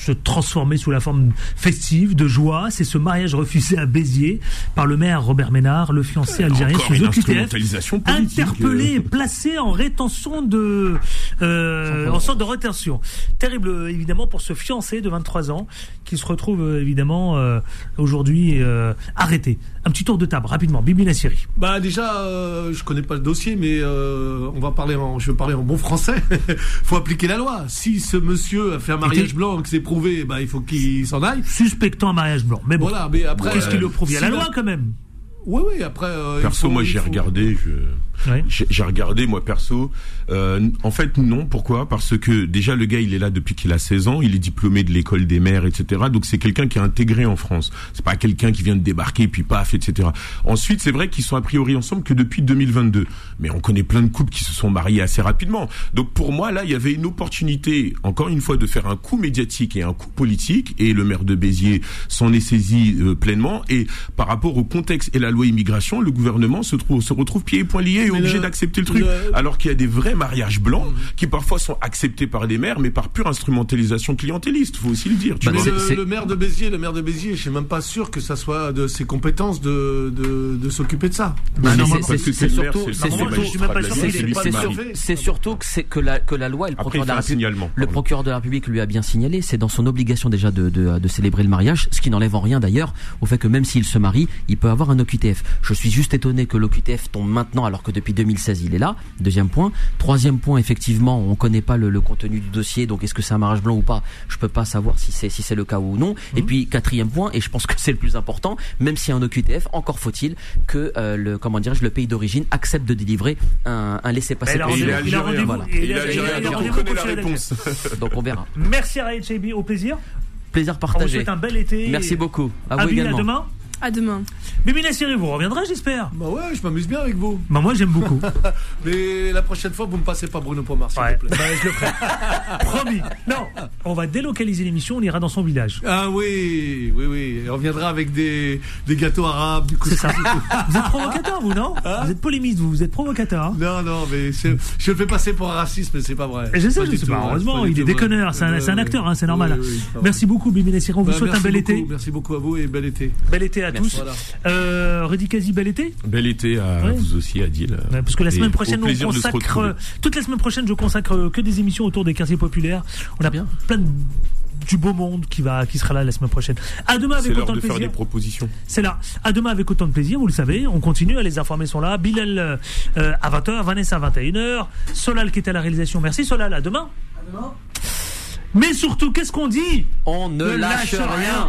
se transformer sous la forme festive, de joie, c'est ce mariage refusé à Béziers par le maire Robert Ménard, le fiancé algérien sous OQTF, interpellé et placé en rétention de, euh, en centre de rétention. Terrible évidemment pour ce fiancé de 23 ans qui se retrouve euh, évidemment euh, aujourd'hui euh, arrêté. Un petit tour de table rapidement. Bibi Nassiri. Bah déjà, euh, je connais pas le dossier, mais on va parler en, je vais parler en bon français. *laughs* faut appliquer la loi. Si ce monsieur a fait un mariage blanc, que c'est prouvé, bah il faut qu'il s'en aille. Suspectant un mariage blanc. Mais bon. Voilà, mais après, qu'est-ce qu'il le prouve Il y a la loi quand même. Oui, oui. Après. Perso, moi j'ai regardé. Je j'ai regardé moi perso. Euh, en fait non. Pourquoi? Parce que déjà le gars il est là depuis qu'il a 16 ans. Il est diplômé de l'école des mères, etc. Donc c'est quelqu'un qui est intégré en France. C'est pas quelqu'un qui vient de débarquer puis paf, etc. Ensuite c'est vrai qu'ils sont a priori ensemble que depuis 2022. Mais on connaît plein de couples qui se sont mariés assez rapidement. Donc pour moi là il y avait une opportunité encore une fois de faire un coup médiatique et un coup politique. Et le maire de Béziers s'en est saisi euh, pleinement. Et par rapport au contexte et la loi immigration, le gouvernement se trouve se retrouve pieds et poings liés obligé d'accepter le truc. Alors qu'il y a des vrais mariages blancs mhm. qui parfois sont acceptés par des maires, mais par pure instrumentalisation clientéliste. Faut aussi le dire. Tu bah, le, maire de Béziers, le maire de Béziers, je suis même pas sûr que ça soit de ses compétences de, de, de s'occuper de ça. c'est surtout, c'est surtout que c'est que la que la loi, et le procureur de la République, le procureur de la République lui a bien signalé, c'est dans son obligation déjà de, de, de célébrer le mariage, ce qui n'enlève en rien d'ailleurs au fait que même s'il se marie, il peut avoir un OQTF. Je suis juste étonné que l'OQTF tombe maintenant alors que depuis 2016 il est là. Deuxième point. Troisième point, effectivement, on connaît pas le, contenu du dossier, donc est-ce que c'est un mariage blanc ou pas Je peux pas savoir si c'est si c'est le cas ou non. Et mhm. puis quatrième point, et je pense que c'est le plus important, même si un OQTF, encore faut-il que euh, le comment dirais-je le pays d'origine accepte de délivrer un, un laissez-passer. Il, a voilà. il, on connaît la réponse. *laughs* donc on verra. Merci Raïd Cheibi, au plaisir. Plaisir partagé. On vous souhaite un bel été. Merci beaucoup. À, vous également. À demain. À demain. Bibi Nassiri, vous reviendrez, j'espère. Bah ouais, je m'amuse bien avec vous. Bah moi, j'aime beaucoup. *laughs* Mais la prochaine fois, vous me passez pas Bruno Pomar, s'il vous plaît. Bah, je le ferai. *laughs* Promis. Non, on va délocaliser l'émission, on ira dans son village. Ah oui, oui, oui. on reviendra avec des, des gâteaux arabes, du coup. C'est ça. *laughs* vous êtes provocateur, vous, non hein Vous êtes polémiste, vous, vous êtes provocateur. Hein non, non, mais je le fais passer pour un raciste, mais c'est pas vrai. je sais, je sais pas. Heureusement, il est déconneur. C'est un, acteur, hein, c'est normal. Merci beaucoup, Bibi Nassiri. On vous bah, souhaite un bel été. Merci beaucoup à vous et bel été. Bel été à tous. Euh, Quasi, bel été Bel été à vous aussi, Adil. Ouais, parce que la semaine prochaine, on consacre. Toute la semaine prochaine, je consacre que des émissions autour des quartiers populaires. On a bien plein de du beau monde qui va qui sera là la semaine prochaine. À demain avec autant de, plaisir. Faire des propositions. C'est là. À demain avec autant de plaisir, vous le savez. On continue, les informations sont là. Bilal euh, à 20h, Vanessa à 21h, Solal qui est à la réalisation. Merci Solal, à demain. À demain. Mais surtout, qu'est-ce qu'on dit? On ne, lâche, rien.